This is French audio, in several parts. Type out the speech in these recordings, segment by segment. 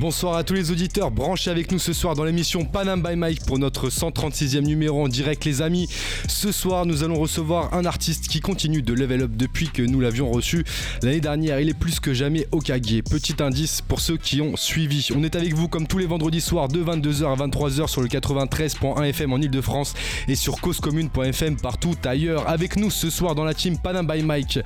Bonsoir à tous les auditeurs branchés avec nous ce soir dans l'émission Panam by Mike pour notre 136e numéro en direct les amis. Ce soir nous allons recevoir un artiste qui continue de level up depuis que nous l'avions reçu l'année dernière. Il est plus que jamais au Kage. Petit indice pour ceux qui ont suivi. On est avec vous comme tous les vendredis soirs de 22h à 23h sur le 93.1 FM en Ile-de-France et sur causecommune.fm partout ailleurs. Avec nous ce soir dans la team Panam by Mike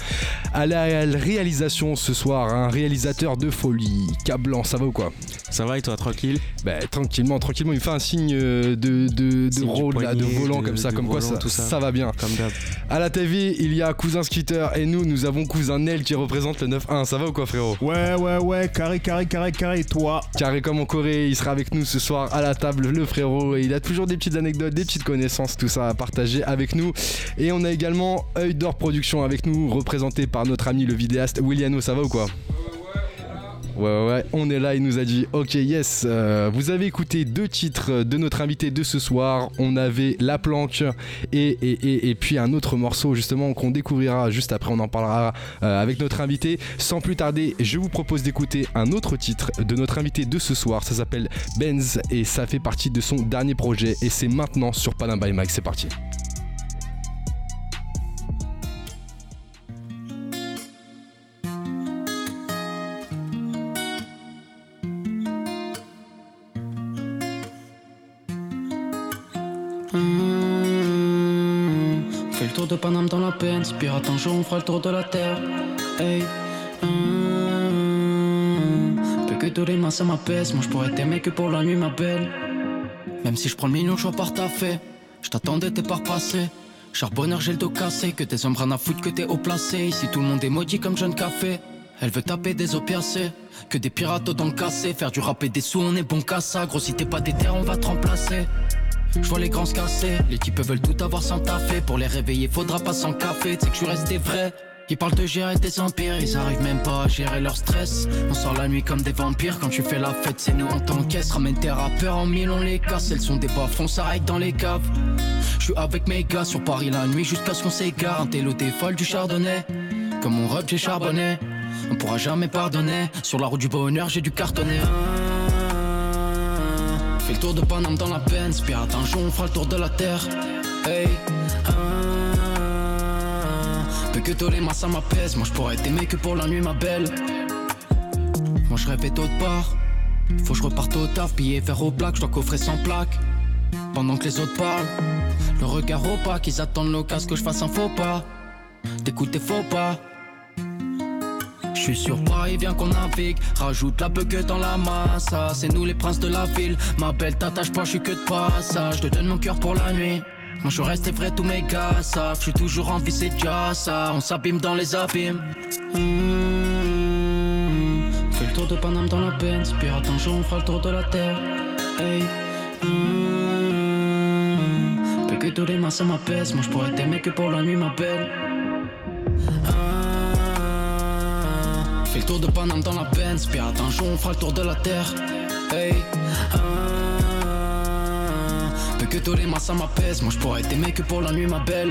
à la réalisation ce soir un réalisateur de folie. Cablan, ça va ou quoi? Ça va et toi, tranquille Bah tranquillement, tranquillement. Il fait un signe de, de, de, de rôle, de volant comme ça, comme quoi ça, ça. va bien. Comme d'hab. À la TV, il y a Cousin Skitter et nous, nous avons Cousin Nel qui représente le 9-1. Ça va ou quoi, frérot? Ouais, ouais, ouais, carré, carré, carré, carré. Toi? Carré comme en Corée, il sera avec nous ce soir à la table, le frérot. Et il a toujours des petites anecdotes, des petites connaissances, tout ça à partager avec nous. Et on a également Œil d'Or Production avec nous, représenté par notre ami le vidéaste Williano. Ça va ou quoi? Ouais, ouais, on est là, il nous a dit Ok, yes. Euh, vous avez écouté deux titres de notre invité de ce soir. On avait La Planque et, et, puis un autre morceau justement qu'on découvrira juste après. On en parlera euh, avec notre invité. Sans plus tarder, je vous propose d'écouter un autre titre de notre invité de ce soir. Ça s'appelle Benz et ça fait partie de son dernier projet. Et c'est maintenant sur Panam by Mike. C'est parti. De Paname dans la peine. Si pirate un jour, on fera le tour de la terre. Hey. Mmh. Peu que tous les mains ça m'apaise. Moi je pourrais t'aimer que pour la nuit, ma belle. Même si je prends le million, je par ta fait. Je t'attendais, t'es pas repassé. Charbonneur, j'ai le dos cassé. Que tes hommes rien à foutre, que t'es haut placé. Ici tout le monde est maudit comme jeune café. Elle veut taper des opiacés. Que des pirates dans le cassé. Faire du rap et des sous, on est bon qu'à ça. Gros, si t'es pas déter, on va te remplacer. Je vois les grands se casser, les types veulent tout avoir sans taffer. Pour les réveiller, faudra pas sans café, tu sais que je suis resté vrai. Ils parlent de gérer des empires, ils arrivent même pas à gérer leur stress. On sort la nuit comme des vampires, quand tu fais la fête, c'est nous on t'encaisse. Ramène tes rappeurs en mille, on les casse. Elles sont des bas on s'arrête dans les caves. Je suis avec mes gars sur Paris la nuit jusqu'à ce qu'on s'égare. Un télo des du chardonnay. Comme mon rep, j'ai charbonné. On pourra jamais pardonner. Sur la route du bonheur, j'ai du cartonner. Fais le tour de Paname dans la peine, pirate un jour on fera le tour de la terre. Hey, ah, que tous les mois ça m'apaise, moi je pourrais t'aimer que pour la nuit ma belle. Moi je rêvais d'autre part, faut que je reparte au taf, billet faire au plaque, je dois coffrer sans plaque. Pendant que les autres parlent, le regard au pas, qu'ils attendent l'occasion que je fasse un faux pas. D'écouter faux pas. Je suis sur Paris, viens qu'on navigue. Rajoute la que dans la masse. C'est nous les princes de la ville. Ma belle, t'attache pas, je suis que de passage. Te donne mon cœur pour la nuit. Moi je reste vrai, tous mes gars savent. Je suis toujours en vie, c'est déjà ça. On s'abîme dans les abîmes. Mmh. Fais le tour de Paname dans la peine. Pirate un jour, on fera le tour de la terre. Hey. Mmh. que tous les mains ça. Moi je pourrais t'aimer que pour la nuit, ma belle. Le tour de Paname dans la peine, pirate un jour on fera le tour de la terre. Hey, ah, que tous les mains ça m'apaise, moi je pourrais t'aimer que pour la nuit ma belle.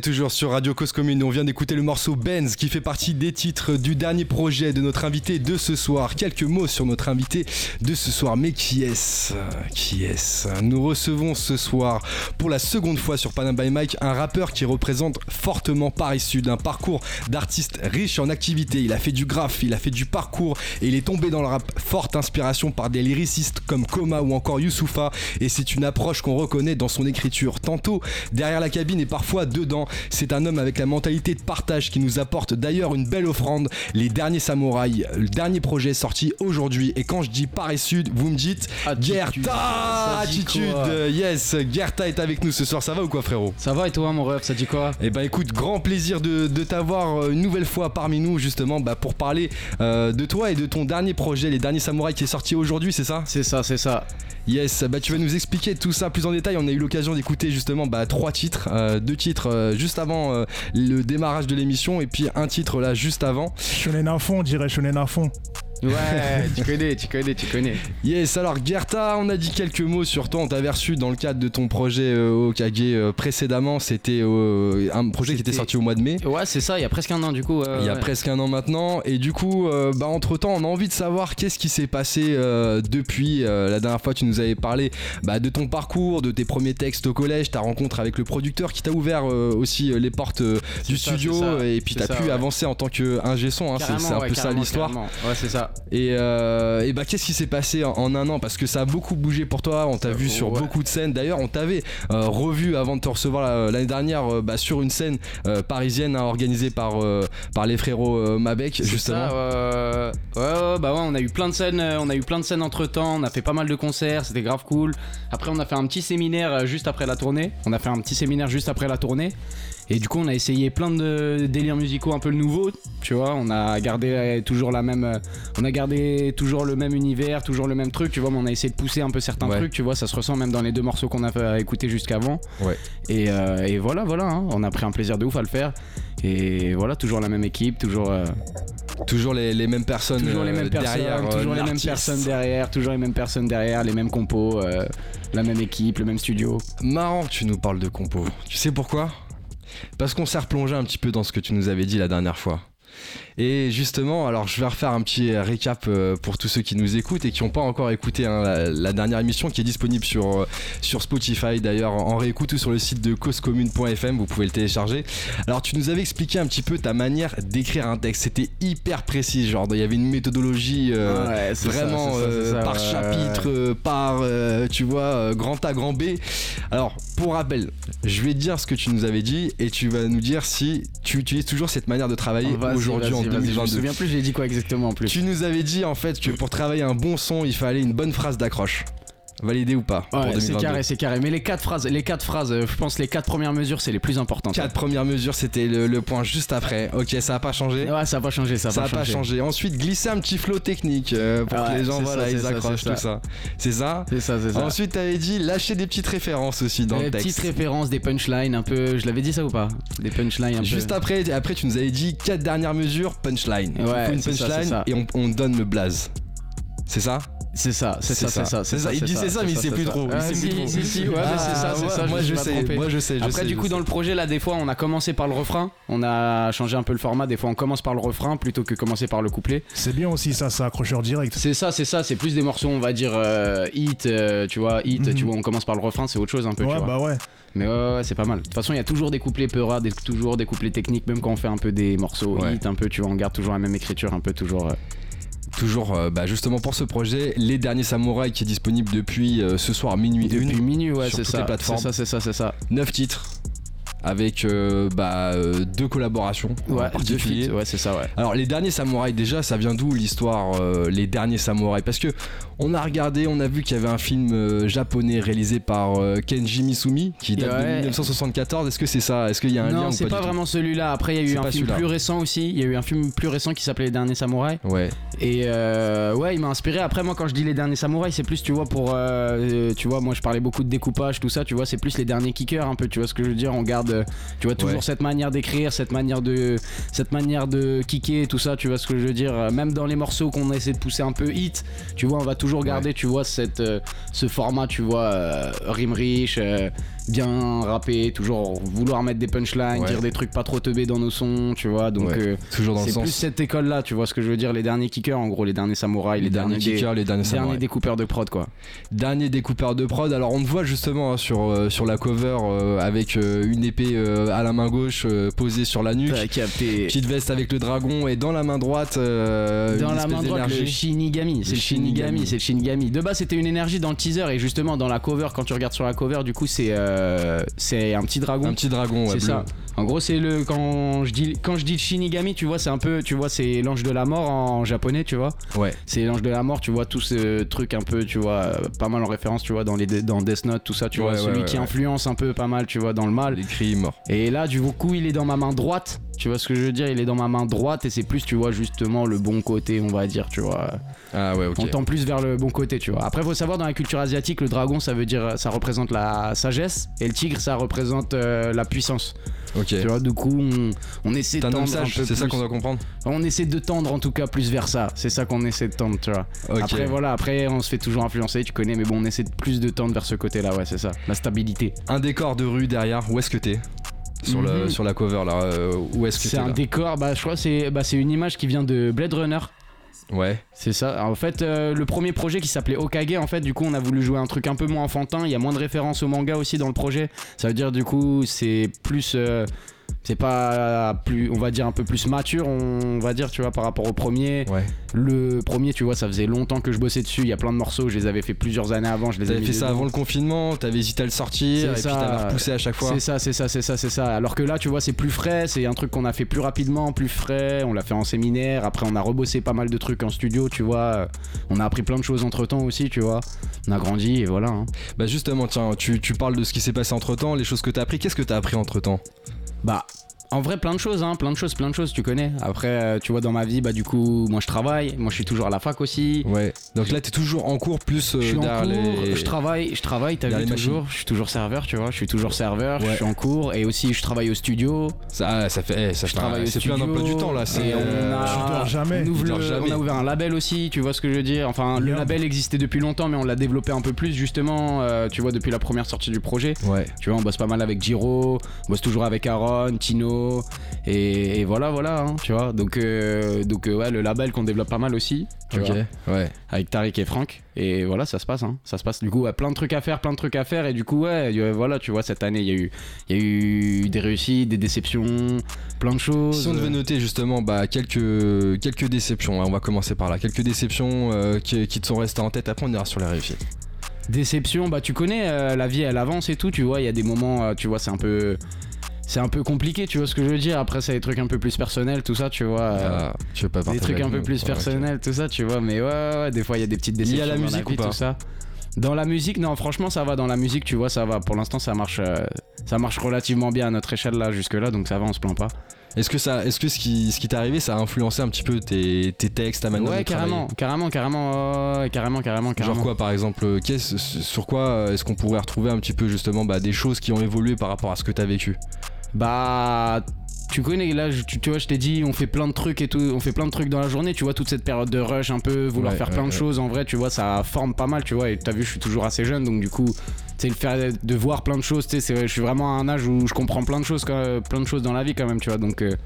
Toujours sur Radio Cause Commune. On vient d'écouter le morceau Benz qui fait partie des titres du dernier projet de notre invité de ce soir. Quelques mots sur notre invité de ce soir. Mais qui est-ce? Qui est-ce? Nous recevons ce soir pour la seconde fois sur Panam by Mike un rappeur qui représente fortement Paris Sud. Un parcours d'artiste riche en activité. Il a fait du graphe, il a fait du parcours et il est tombé dans le rap. Forte inspiration par des lyricistes comme Koma ou encore Youssoufa. Et c'est une approche qu'on reconnaît dans son écriture. Tantôt derrière la cabine et parfois dedans C'est un homme avec la mentalité de partage qui nous apporte d'ailleurs une belle offrande. Les derniers samouraïs, le dernier projet sorti aujourd'hui. Et quand je dis Paris Sud, vous me dites Attitude. Gerta Attitude Yes, Gerta est avec nous ce soir. Ça va ou quoi, frérot? Ça va et toi, mon ref, ça dit quoi? Eh ben écoute, grand plaisir de, de t'avoir euh, une nouvelle fois parmi nous justement bah, pour parler euh, de toi et de ton dernier projet, Les Derniers Samouraïs qui est sorti aujourd'hui, c'est ça? C'est ça, c'est ça. Yes, bah tu vas nous expliquer tout ça plus en détail. On a eu l'occasion d'écouter justement bah, trois titres, euh, deux titres euh, juste avant euh, le démarrage de l'émission et puis un titre là juste avant. Shonen à fond, on dirait Shonen à fond. Ouais, tu connais, tu connais, tu connais. Yes, alors Gerta, on a dit quelques mots sur toi. On t'avait reçu dans le cadre de ton projet euh, Okage euh, précédemment. C'était euh, un projet qui était sorti au mois de mai. Ouais, c'est ça, il y a presque un an du coup. euh, Il y a ouais. presque un an maintenant. Et du coup, euh, bah, entre temps, on a envie de savoir qu'est-ce qui s'est passé euh, depuis la dernière fois. Tu nous avais parlé bah, de ton parcours, de tes premiers textes au collège, ta rencontre avec le producteur qui t'a ouvert aussi les portes du ça, studio. Et puis t'as pu ouais. avancer en tant qu'ingé son. hein. C'est un ouais, peu ça l'histoire. Ouais, c'est ça. Et, euh, et bah qu'est-ce qui s'est passé en, en un an? Parce que ça a beaucoup bougé pour toi, on t'a vu sur ouais. beaucoup de scènes. D'ailleurs, on t'avait euh, revu avant de te recevoir la- l'année dernière euh, bah, sur une scène parisienne hein, organisée par, par les frérots Mabec, justement. ça, ouais, bah ouais, on a eu plein de scènes, on a eu plein de scènes entre temps, on a fait pas mal de concerts, c'était grave cool. Après, on a fait un petit séminaire juste après la tournée. On a fait un petit séminaire juste après la tournée. Et du coup, on a essayé plein de délires musicaux un peu nouveaux, tu vois. On a gardé euh, toujours la même, euh, on a gardé toujours le même univers, toujours le même truc, tu vois. Mais on a essayé de pousser un peu certains Ouais. trucs, tu vois. Ça se ressent même dans les deux morceaux qu'on a fait écouter jusqu'avant. Ouais. Et, euh, et voilà, voilà, hein. on a pris un plaisir de ouf à le faire. Et voilà, toujours la même équipe, toujours. euh, Toujours les, les mêmes personnes Toujours les euh, mêmes personnes, derrière. euh, toujours les mêmes personnes derrière, toujours les mêmes personnes derrière, les mêmes compos, euh, la même équipe, le même studio. Marrant tu nous parles de compo. Tu sais pourquoi? Parce qu'on s'est replongé un petit peu dans ce que tu nous avais dit la dernière fois. Et justement, alors je vais refaire un petit récap euh, pour tous ceux qui nous écoutent et qui n'ont pas encore écouté hein, la, la dernière émission qui est disponible sur, euh, sur Spotify d'ailleurs en réécoute ou sur le site de causecommune.fm, vous pouvez le télécharger. Alors tu nous avais expliqué un petit peu ta manière d'écrire un texte, c'était hyper précis, genre il y avait une méthodologie euh, Ouais, vraiment ça, euh, ça, par ouais, chapitre, euh, par euh, tu vois euh, grand A grand B. Alors pour rappel, je vais te dire ce que tu nous avais dit et tu vas nous dire si tu utilises toujours cette manière de travailler aujourd'hui en Je me 2022. souviens plus, j'ai dit quoi exactement en plus. Tu nous avais dit en fait que pour travailler un bon son, il fallait une bonne phrase d'accroche. Validé ou pas Ouais, c'est 2022? carré, c'est carré. Mais les quatre phrases, les quatre phrases, euh, je pense les quatre premières mesures, c'est les plus importantes. Quatre premières mesures, c'était le, le point juste après. Ok, ça a pas changé. Ouais, ça a pas changé, ça a Ça pas a pas changé. Ensuite, glisser un petit flow technique euh, pour que les gens voilà, ça, ils ça, accrochent tout ça. C'est ça C'est ça, c'est ça. Ensuite, t'avais dit lâcher des petites références aussi dans les le texte. petites références, des punchlines un peu. Je l'avais dit ça ou pas? Des punchlines un Juste peu. après, après, tu nous avais dit quatre dernières mesures, punchline. Ouais, une punchline et on, on donne le blaze. C'est ça? C'est ça, c'est ça, ça. c'est ça. C'est ça. Il dit c'est ça, mais il sait plus trop. Il Ah, sait si, plus trop. si, si, ouais, mais c'est ça, c'est Ah, ça. Moi, je sais. Moi, je sais. Après, du coup, dans le projet, là, des fois, on a commencé par le refrain. On a changé un peu le format. Des fois, on commence par le refrain plutôt que commencer par le couplet. C'est bien aussi ça, ça accrocheur direct. C'est ça, c'est ça. C'est plus des morceaux, on va dire, euh, hit, euh, tu vois, hit, Mhm. tu vois, on commence par le refrain, c'est autre chose un peu, tu Ouais, vois. bah ouais. Mais ouais, ouais, ouais, c'est pas mal. De toute façon, il y a toujours des couplets peura, des, toujours des couplets techniques, même quand on fait un peu des morceaux Ouais. hit, un peu, tu vois, on garde toujours la même écriture, un peu toujours. euh, Toujours, euh, bah, justement pour ce projet, Les Derniers Samouraïs qui est disponible depuis euh, ce soir minuit depuis une. minuit, ouais, c'est ça. C'est ça, c'est ça, c'est ça. 9 titres avec euh, bah, euh, deux collaborations Ouais, particulier. ouais, c'est ça, ouais. Alors les derniers samouraïs déjà ça vient d'où l'histoire euh, les derniers samouraïs? Parce que on a regardé on a vu qu'il y avait un film japonais réalisé par Kenji Misumi qui date de Ouais. 1974 est-ce que c'est ça? Est-ce qu'il y a un lien non, c'est pas, pas vraiment celui-là. Après, il y a eu un film plus récent aussi. Il y a eu un film plus récent qui s'appelait Les Derniers Samouraïs. ouais Et ouais, il m'a inspiré. Après, moi, quand je dis Les Derniers Samouraïs, c'est plus, tu vois, pour. tu vois, moi, je parlais beaucoup de découpage, tout ça. Tu vois, c'est plus les derniers kickers, un peu. Tu vois ce que je veux dire? On garde, euh, tu vois, toujours Ouais. cette manière d'écrire, cette manière de, cette manière de kicker, tout ça. Tu vois ce que je veux dire? Euh, Même dans les morceaux qu'on essaie de pousser un peu hit, tu vois, on va toujours garder, tu vois, cette, euh, ce format, tu vois, euh, rime riche. Bien rappé, toujours vouloir mettre des punchlines, Ouais. dire des trucs pas trop teubés dans nos sons, tu vois. Donc Ouais. euh, toujours dans le c'est plus cette école là, tu vois ce que je veux dire, les derniers kickers, en gros, les derniers samouraïs, les derniers kickers les derniers derniers découpeurs de prod quoi. dernier découpeur de prod alors on te voit justement hein, sur, euh, sur la cover euh, avec une épée à la main gauche posée sur la nuque capté. petite veste avec le dragon et dans la main droite Dans la main droite, le. Shinigami, c'est Le le Shinigami, c'est le Shinigami. De base, c'était une énergie dans le teaser et justement dans la cover, quand tu regardes sur la cover, du coup, c'est c'est un petit dragon. Un petit dragon, ouais, c'est ça. En gros, c'est le quand je dis quand je dis Shinigami, tu vois, c'est un peu, tu vois, c'est l'ange de la mort en japonais, tu vois. Ouais. C'est l'ange de la mort, tu vois, tout ce truc un peu, tu vois, euh, pas mal en référence, tu vois, dans les dans Death Note, tout ça, tu vois, Ouais, celui ouais, qui influence un peu pas mal, tu vois, dans le mal. Les cris morts. Et là, du coup, il est dans ma main droite. Tu vois ce que je veux dire? Il est dans ma main droite et c'est plus, tu vois, justement le bon côté, on va dire, tu vois. Ah ouais, ok. On tend plus vers le bon côté, tu vois. Après, faut savoir, dans la culture asiatique, le dragon, ça veut dire, ça représente la sagesse et le tigre, ça représente euh, la puissance. Tu vois, du coup, on, on essaie de un tendre un peu c'est ça qu'on doit comprendre On essaie de tendre en tout cas plus vers ça. C'est ça qu'on essaie de tendre, tu vois. Après, voilà, après, on se fait toujours influencer, tu connais, mais bon, on essaie de plus de tendre vers ce côté-là, ouais, c'est ça. La stabilité. Un décor de rue derrière, où est-ce que t'es sur, le, Mhm. sur la cover là, euh, où est-ce que C'est t'es un là décor, bah, je crois que c'est bah, c'est une image qui vient de Blade Runner. Ouais. C'est ça. En fait, euh, le premier projet qui s'appelait Okage, en fait, du coup, on a voulu jouer un truc un peu moins enfantin. Il y a moins de références au manga aussi dans le projet. Ça veut dire, du coup, c'est plus. euh, c'est pas plus, on va dire un peu plus mature, on va dire, tu vois, par rapport au premier. Ouais. Le premier, tu vois, ça faisait longtemps que je bossais dessus. Il y a plein de morceaux, je les avais fait plusieurs années avant. Je les avais fait ça avant le confinement, t'avais hésité à le sortir, et C'est puis ça. t'avais repoussé à chaque fois. C'est ça, c'est ça, c'est ça, c'est ça. Alors que là, tu vois, c'est plus frais, c'est un truc qu'on a fait plus rapidement, plus frais. On l'a fait en séminaire. Après, on a rebossé pas mal de trucs en studio, tu vois. On a appris plein de choses entre temps aussi, tu vois. On a grandi et voilà. hein. Bah justement, tiens, tu, tu parles de ce qui s'est passé entre temps, les choses que t'as appris. Qu'est-ce que t'as appris entre temps? Bah. En vrai, plein de choses, hein, plein de choses, plein de choses, tu connais. Après, euh, tu vois, dans ma vie, bah, du coup, moi je travaille, moi je suis toujours à la fac aussi. Ouais. Donc là, t'es toujours en cours plus euh, Je suis en derrière cours, les. je travaille, je travaille, t'as vu toujours. Je suis toujours serveur, tu vois. Je suis toujours serveur, je suis en cours et aussi je travaille au studio. Ça, ça fait, eh, ça Je travaille c'est plus un studio, emploi du temps là. C'est et on euh, a- dors jamais. On, jamais. a ouvert un label aussi, tu vois ce que je veux dire. Enfin, le label existait depuis longtemps, mais on l'a développé un peu plus justement. euh, tu vois, depuis la première sortie du projet. Ouais. Tu vois, on bosse pas mal avec Giro, on bosse toujours avec Aaron, Tino, et, et voilà, voilà, hein, tu vois. Donc, euh, donc euh, ouais, le label qu'on développe pas mal aussi, tu Ok. vois, Ouais. avec Tariq et Franck. Et voilà, ça se passe, hein, ça se passe. Du coup, ouais, plein de trucs à faire, plein de trucs à faire, et du coup, ouais, voilà, tu vois, cette année, il y a eu, il y a eu des réussites, des déceptions, plein de choses. Si on devait noter justement bah, quelques, quelques déceptions, hein, on va commencer par là, quelques déceptions euh, qui, qui te sont restées en tête, après on ira sur les réussites. Déception, bah tu connais, euh, la vie elle avance et tout, tu vois, il y a des moments, euh, tu vois, c'est un peu. C'est un peu compliqué, tu vois ce que je veux dire. Après, c'est des trucs un peu plus personnels, tout ça, tu vois. euh, Ah, tu veux pas des trucs un peu plus personnels, tout ça, tu vois. Mais ouais, ouais, ouais, des fois, il y a des petites Lié à déceptions la dans musique vie, ou pas tout ça. Dans la musique, non, franchement, ça va. Dans la musique, tu vois, ça va. Pour l'instant, ça marche, euh, ça marche relativement bien à notre échelle là, jusque là, donc ça va, on se plaint pas. Est-ce que, ça, est-ce que ce qui, ce qui t'est arrivé, ça a influencé un petit peu tes, tes textes, ta manière ouais, de travailler carrément, carrément, carrément, carrément, carrément, carrément. Genre quoi par exemple euh, Sur quoi euh, est-ce qu'on pourrait retrouver un petit peu justement bah, des choses qui ont évolué par rapport à ce que t'as vécu? Bah, tu connais là, je- tu, tu vois, je t'ai dit, on fait plein de trucs et tout, on fait plein de trucs dans la journée, tu vois, toute cette période de rush, un peu, vouloir Ouais, faire ouais, plein de choses, en vrai, tu vois, ça forme pas mal, tu vois, et t'as vu, je suis toujours assez jeune, donc du coup, tu sais, le faire de voir plein de choses, tu sais, c'est- je suis vraiment à un âge où je comprends plein de choses, plein de choses dans la vie quand même, tu vois, donc. euh,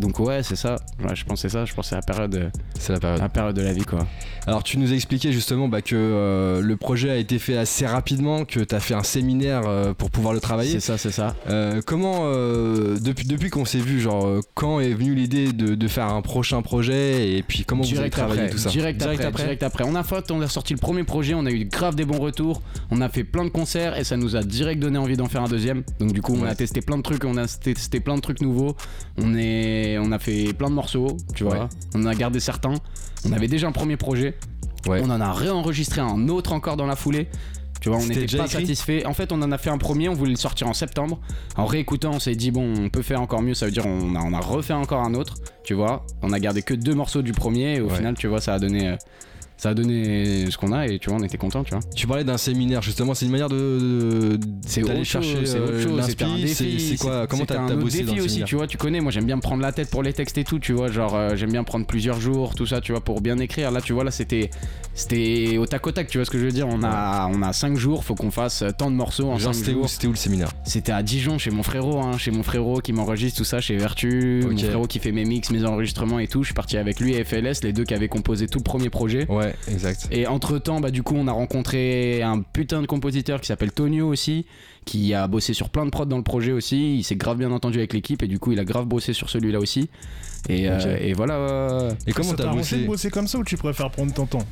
donc ouais, c'est ça. Ouais, je pensais ça. Je pensais à la période, C'est la période. la période de la vie, quoi. Alors tu nous as expliqué justement bah, que euh, le projet a été fait assez rapidement, que t'as fait un séminaire euh, pour pouvoir le travailler. C'est ça, c'est ça. Euh, comment, euh, depuis, depuis qu'on s'est vu, genre, quand est venue l'idée de, de faire un prochain projet et puis comment vous avez direct travaillé après, tout ça direct, après, direct après. On a fait, on a sorti le premier projet, on a eu grave des bons retours, on a fait plein de concerts et ça nous a direct donné envie d'en faire un deuxième. Donc du coup, on Ouais. a testé plein de trucs, on a testé plein de trucs nouveaux. On est, on a fait plein de morceaux, tu vois. Ouais. On en a gardé certains. On avait déjà un premier projet. Ouais. On en a réenregistré un autre encore dans la foulée. Tu vois, on n'était pas satisfait. En fait, on en a fait un premier, on voulait le sortir en septembre. En réécoutant, on s'est dit, bon, on peut faire encore mieux. Ça veut dire, on a, on a refait encore un autre, tu vois. On a gardé que deux morceaux du premier. Et au Ouais. final, tu vois, ça a donné. euh, Ça a donné ce qu'on a et tu vois, on était content, tu vois. Tu parlais d'un séminaire justement, c'est une manière de, de- C'est d'aller chercher c'est autre euh, c'est- quoi Comment t'as bossé défi aussi, tu vois. Tu connais, moi j'aime bien me prendre la tête pour les textes et tout, tu vois. Genre, euh, j'aime bien prendre plusieurs jours, tout ça, tu vois, pour bien écrire. Là, tu vois, là, c'était c'était au tac au tac, tu vois ce que je veux dire. On a, on a 5 jours, faut qu'on fasse tant de morceaux en Genre 5 c'était où, jours. c'était où le séminaire? C'était à Dijon, chez mon frérot, hein, chez mon frérot qui m'enregistre tout ça, chez Vertu, mon frérot qui fait mes mix, mes enregistrements et tout. Je suis parti avec lui et FLS, les deux qui avaient composé tout le premier projet. Ouais, exact. Et entre temps, bah, du coup, on a rencontré un putain de compositeur qui s'appelle Tonio aussi, qui a bossé sur plein de prods dans le projet aussi. Il s'est grave bien entendu avec l'équipe et du coup, il a grave bossé sur celui-là aussi. Et, euh, et voilà. Et comment t'as bossé de bosser comme ça ou tu préfères prendre ton temps?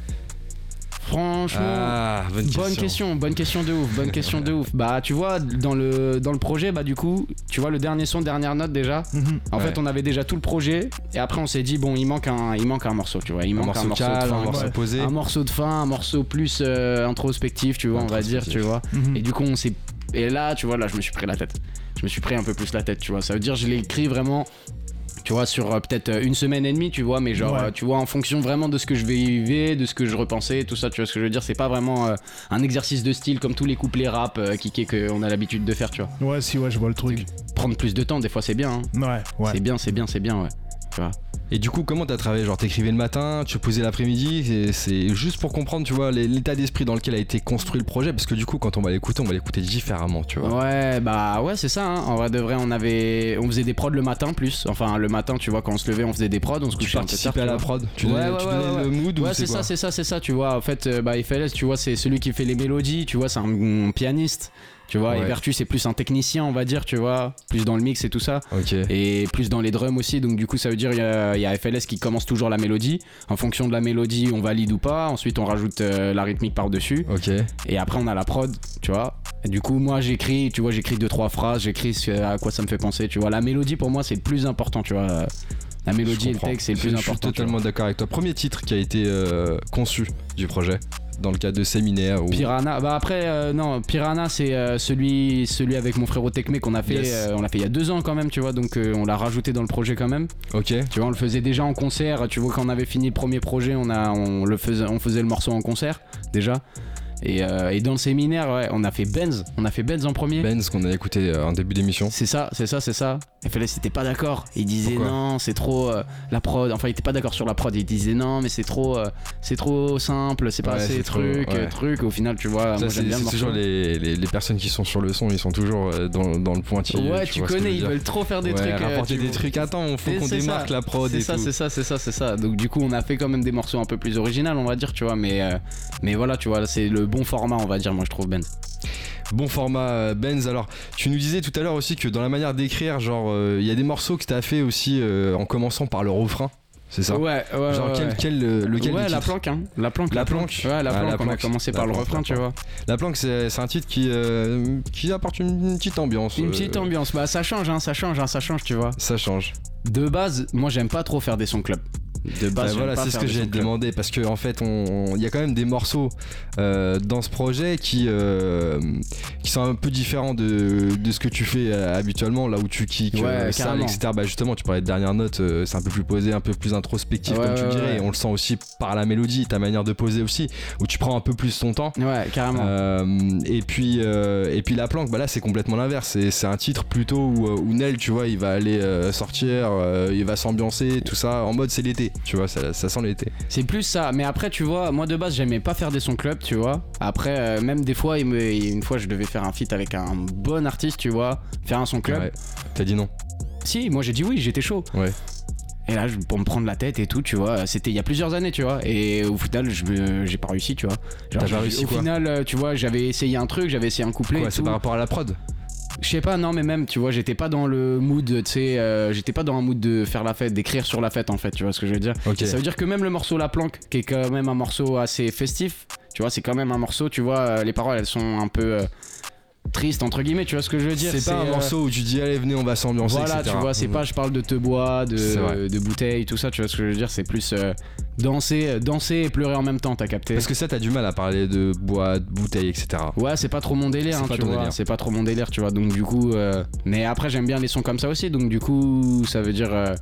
Franchement. Ah, bonne question. Bonne question, bonne question de ouf, bonne question de ouf. Bah tu vois dans le dans le projet bah du coup tu vois le dernier son dernière note déjà. Mhm. En Ouais. fait on avait déjà tout le projet et après on s'est dit bon il manque un il manque un morceau tu vois il Un manque morceau un morceau calme, de un fin, morceau ouais. posé. un morceau de fin un morceau plus euh, introspectif tu vois on va dire tu vois et du coup on s'est et là tu vois là je me suis pris la tête je me suis pris un peu plus la tête tu vois ça veut dire je l'ai écrit vraiment tu vois sur euh, peut-être euh, une semaine et demie tu vois mais genre Ouais. euh, tu vois en fonction vraiment de ce que je vivais de ce que je repensais tout ça tu vois ce que je veux dire c'est pas vraiment euh, un exercice de style comme tous les couplets rap kickés qu'on a l'habitude de faire tu vois Ouais, si, ouais, je vois le truc. prendre plus de temps des fois c'est bien hein. Ouais, ouais. c'est bien c'est bien c'est bien ouais tu vois Et du coup, comment t'as travaillé? Genre, t'écrivais le matin, tu posais l'après-midi. C'est juste pour comprendre, tu vois, l'état d'esprit dans lequel a été construit le projet. Parce que du coup, quand on va l'écouter, on va l'écouter différemment, tu vois. Ouais, bah ouais, c'est ça. hein. En vrai de vrai, on avait, on faisait des prods le matin plus. Enfin, le matin, tu vois, quand on se levait, on faisait des prods, on se Tu couchait un peu tard. participais à tu la prod? Tu Ouais, donnais, ouais, tu ouais, donnais ouais. le mood ou Ouais, c'est ça, c'est ça, c'est ça. Tu vois, en fait, euh, bah, FLS, tu vois, c'est celui qui fait les mélodies. Tu vois, c'est un, un pianiste. Tu vois, et Ouais. Vertu, c'est plus un technicien, on va dire. Tu vois, plus dans le mix et tout ça. Et plus dans les drums aussi. Donc du coup, ça veut dire il y, a- il y a FLS qui commence toujours la mélodie. En fonction de la mélodie, on valide ou pas. Ensuite, on rajoute euh, la rythmique par dessus. Et après, on a la prod, tu vois. Et du coup, moi, j'écris, tu vois, j'écris deux, trois phrases, j'écris à quoi ça me fait penser, tu vois. La mélodie, pour moi, c'est le plus important, tu vois. La mélodie et le texte, c'est le plus Je suis important. totalement d'accord avec toi. Premier titre qui a été euh, conçu du projet dans le cadre de séminaire ou. Piranha, bah après, euh, non, Piranha, c'est euh, celui, celui avec mon frérot Tekme qu'on a fait, Yes. euh, on l'a fait il y a deux ans quand même, tu vois, donc on l'a rajouté dans le projet quand même. Ok. Tu vois, on le faisait déjà en concert, tu vois, quand on avait fini le premier projet, on, a, on, le faisait, on faisait le morceau en concert, déjà. Et, euh, et dans le séminaire, ouais, on a fait Benz, on a fait Benz en premier. Benz qu'on a écouté euh, en début d'émission. C'est ça, c'est ça, c'est ça. FLS était pas d'accord. Il disait Pourquoi non, c'est trop euh, la prod. Enfin, il était pas d'accord sur la prod. Il disait non, mais c'est trop, euh, c'est trop simple, c'est pas Ouais, assez trop, truc, ouais. truc. Au final, tu vois, Ça, moi c'est j'aime bien le toujours les, les, les personnes qui sont sur le son, ils sont toujours dans, dans le pointillé. Ouais, tu, connais, ils veulent trop faire des trucs. rapporter tu des vois. trucs. Attends, il faut qu'on démarque ça. la prod C'est ça, c'est ça, c'est ça, c'est ça. Donc du coup, on a fait quand même des morceaux un peu plus originaux, on va dire, tu vois. Mais mais voilà, tu vois, c'est le bon format, on va dire. Moi, je trouve Ben. Bon format euh, Benz. Alors, tu nous disais tout à l'heure aussi que dans la manière d'écrire, genre, euh, il y a des morceaux que t'as fait aussi euh, en commençant par le refrain. C'est ça? Ouais, ouais. Genre, ouais, quel, ouais. quel, euh, lequel ouais, la planque, hein. La planque. La planque. Ouais, la Ah, planque. la on a planque. commencé La par le planque, refrain, la tu planque. vois. La planque, c'est un titre qui, euh, qui apporte une, petite ambiance. Une petite ambiance. Bah, ça change, hein, ça change, hein, ça change, tu vois. Ça change. De base, moi j'aime pas trop faire des sons club. De base, Bah voilà, c'est ce que j'ai demandé parce que en fait, on- il y a quand même des morceaux euh, dans ce projet qui euh, qui sont un peu différents de, de ce que tu fais euh, habituellement, là où tu kicks, Ouais, etc. Bah justement, tu parlais de dernière note, c'est un peu plus posé, un peu plus introspectif Ouais, comme tu dirais. Et on le sent aussi par la mélodie, ta manière de poser aussi, où tu prends un peu plus ton temps. Ouais, carrément. Et puis et puis la planque bah là c'est complètement l'inverse c'est, un titre plutôt où, où Nel tu vois il va aller euh, euh, il va s'ambiancer tout ça en mode c'est l'été tu vois ça, ça sent l'été C'est plus ça. Mais après, tu vois, moi de base, j'aimais pas faire des sons club, tu vois. Après, euh, même des fois, il me- une fois, je devais faire un feat avec un bon artiste, tu vois, faire un son club. Ouais. t'as dit non Si, moi j'ai dit oui, j'étais chaud. Ouais. Et là, je- pour me prendre la tête et tout, tu vois, c'était il y a plusieurs années, tu vois. Et au final, je me- j'ai pas réussi, tu vois. Genre, T'as pas j'ai- réussi Au quoi final, euh, tu vois, j'avais essayé un truc, j'avais essayé un couplet. Quoi, et c'est tout. par rapport à la prod Je sais pas, non, mais même, tu vois, j'étais pas dans le mood, tu sais, euh, j'étais pas dans un mood de faire la fête, d'écrire sur la fête, en fait, tu vois ce que je veux dire. Ça veut dire que même le morceau La Planque, qui est quand même un morceau assez festif, tu vois, c'est quand même un morceau, tu vois, euh, les paroles, elles sont un peu euh, tristes, entre guillemets, tu vois ce que je veux dire. C'est pas un euh, morceau où tu dis allez venez on va s'ambiancer Voilà, etc. tu vois, c'est Mhm. pas je parle de te bois, de, de bouteilles, tout ça, tu vois ce que je veux dire, c'est plus euh, danser, euh, danser et pleurer en même temps, t'as capté. parce que ça t'as du mal à parler de bois de bouteilles etc Ouais, c'est pas trop mon délire, C'est hein, pas tu vois. C'est pas trop mon délire, tu vois. Donc du coup, euh, mais après j'aime bien les sons comme ça aussi. Donc du coup, ça veut dire, euh,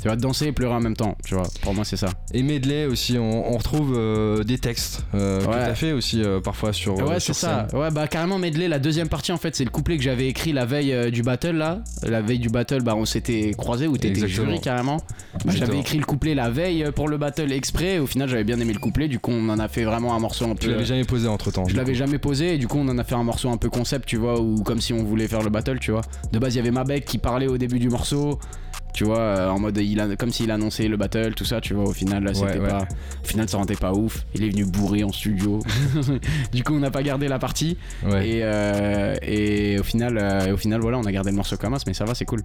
tu vas danser et pleurer en même temps, tu vois. Pour moi, c'est ça. et medley aussi on, on retrouve euh, des textes euh, Ouais. t'as fait aussi euh, parfois sur euh, ouais, c'est ça. Ouais, bah carrément medley. La deuxième partie, en fait, c'est le couplet que j'avais écrit la veille du battle là. La veille du battle, bah on s'était croisés où t'étais jury carrément. Bah, j'avais écrit le couplet la veille pour le battle exprès. Au final, j'avais bien aimé le couplet. Du coup, on en a fait vraiment un morceau un tu peu. l'avais jamais posé entre temps Je l'avais jamais posé et du coup on en a fait un morceau un peu concept tu vois ou comme si on voulait faire le battle tu vois. De base il y avait Mabek qui parlait au début du morceau. Tu vois, euh, en mode il a, comme s'il annonçait le battle, tout ça, tu vois, au final, là, c'était ouais. pas. Au final, ça rendait pas ouf. Il est venu bourrer en studio. du coup, on n'a pas gardé la partie. Ouais. Et, euh, et au final, euh, au final, voilà, on a gardé le morceau comme as, mais ça va, c'est cool.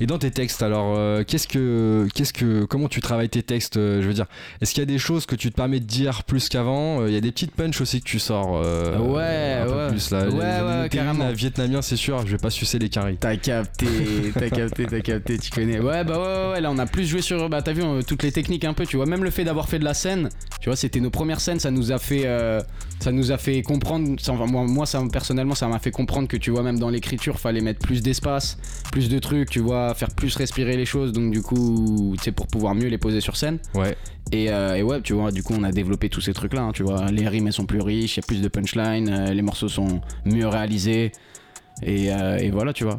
Et dans tes textes, alors, euh, qu'est-ce que, qu'est-ce que, comment tu travailles tes textes Je veux dire, est-ce qu'il y a des choses que tu te permets de dire plus qu'avant Il y a des petites punches aussi que tu sors. Ouais, un peu ouais. plus là. Ouais, carrément. les Vietnamiens, c'est sûr. Je vais pas sucer les caries. T'as capté, t'as capté, t'as capté, tu connais. Ouais, bah ouais, ouais, là on a plus joué sur. Bah t'as vu toutes les techniques un peu, tu vois. Même le fait d'avoir fait de la scène, tu vois, c'était nos premières scènes, ça nous a fait. euh, ça nous a fait comprendre. ça, enfin, moi, moi, ça, personnellement, ça m'a fait comprendre que tu vois, même dans l'écriture, fallait mettre plus d'espace, plus de trucs, tu vois, faire plus respirer les choses. Donc du coup, tu sais, pour pouvoir mieux les poser sur scène. Ouais. Et, euh, et ouais, tu vois, du coup, on a développé tous ces trucs-là, hein, tu vois. Les rimes, elles sont plus riches, il y a plus de punchline, euh, les morceaux sont mieux réalisés. Et, euh, et voilà, tu vois.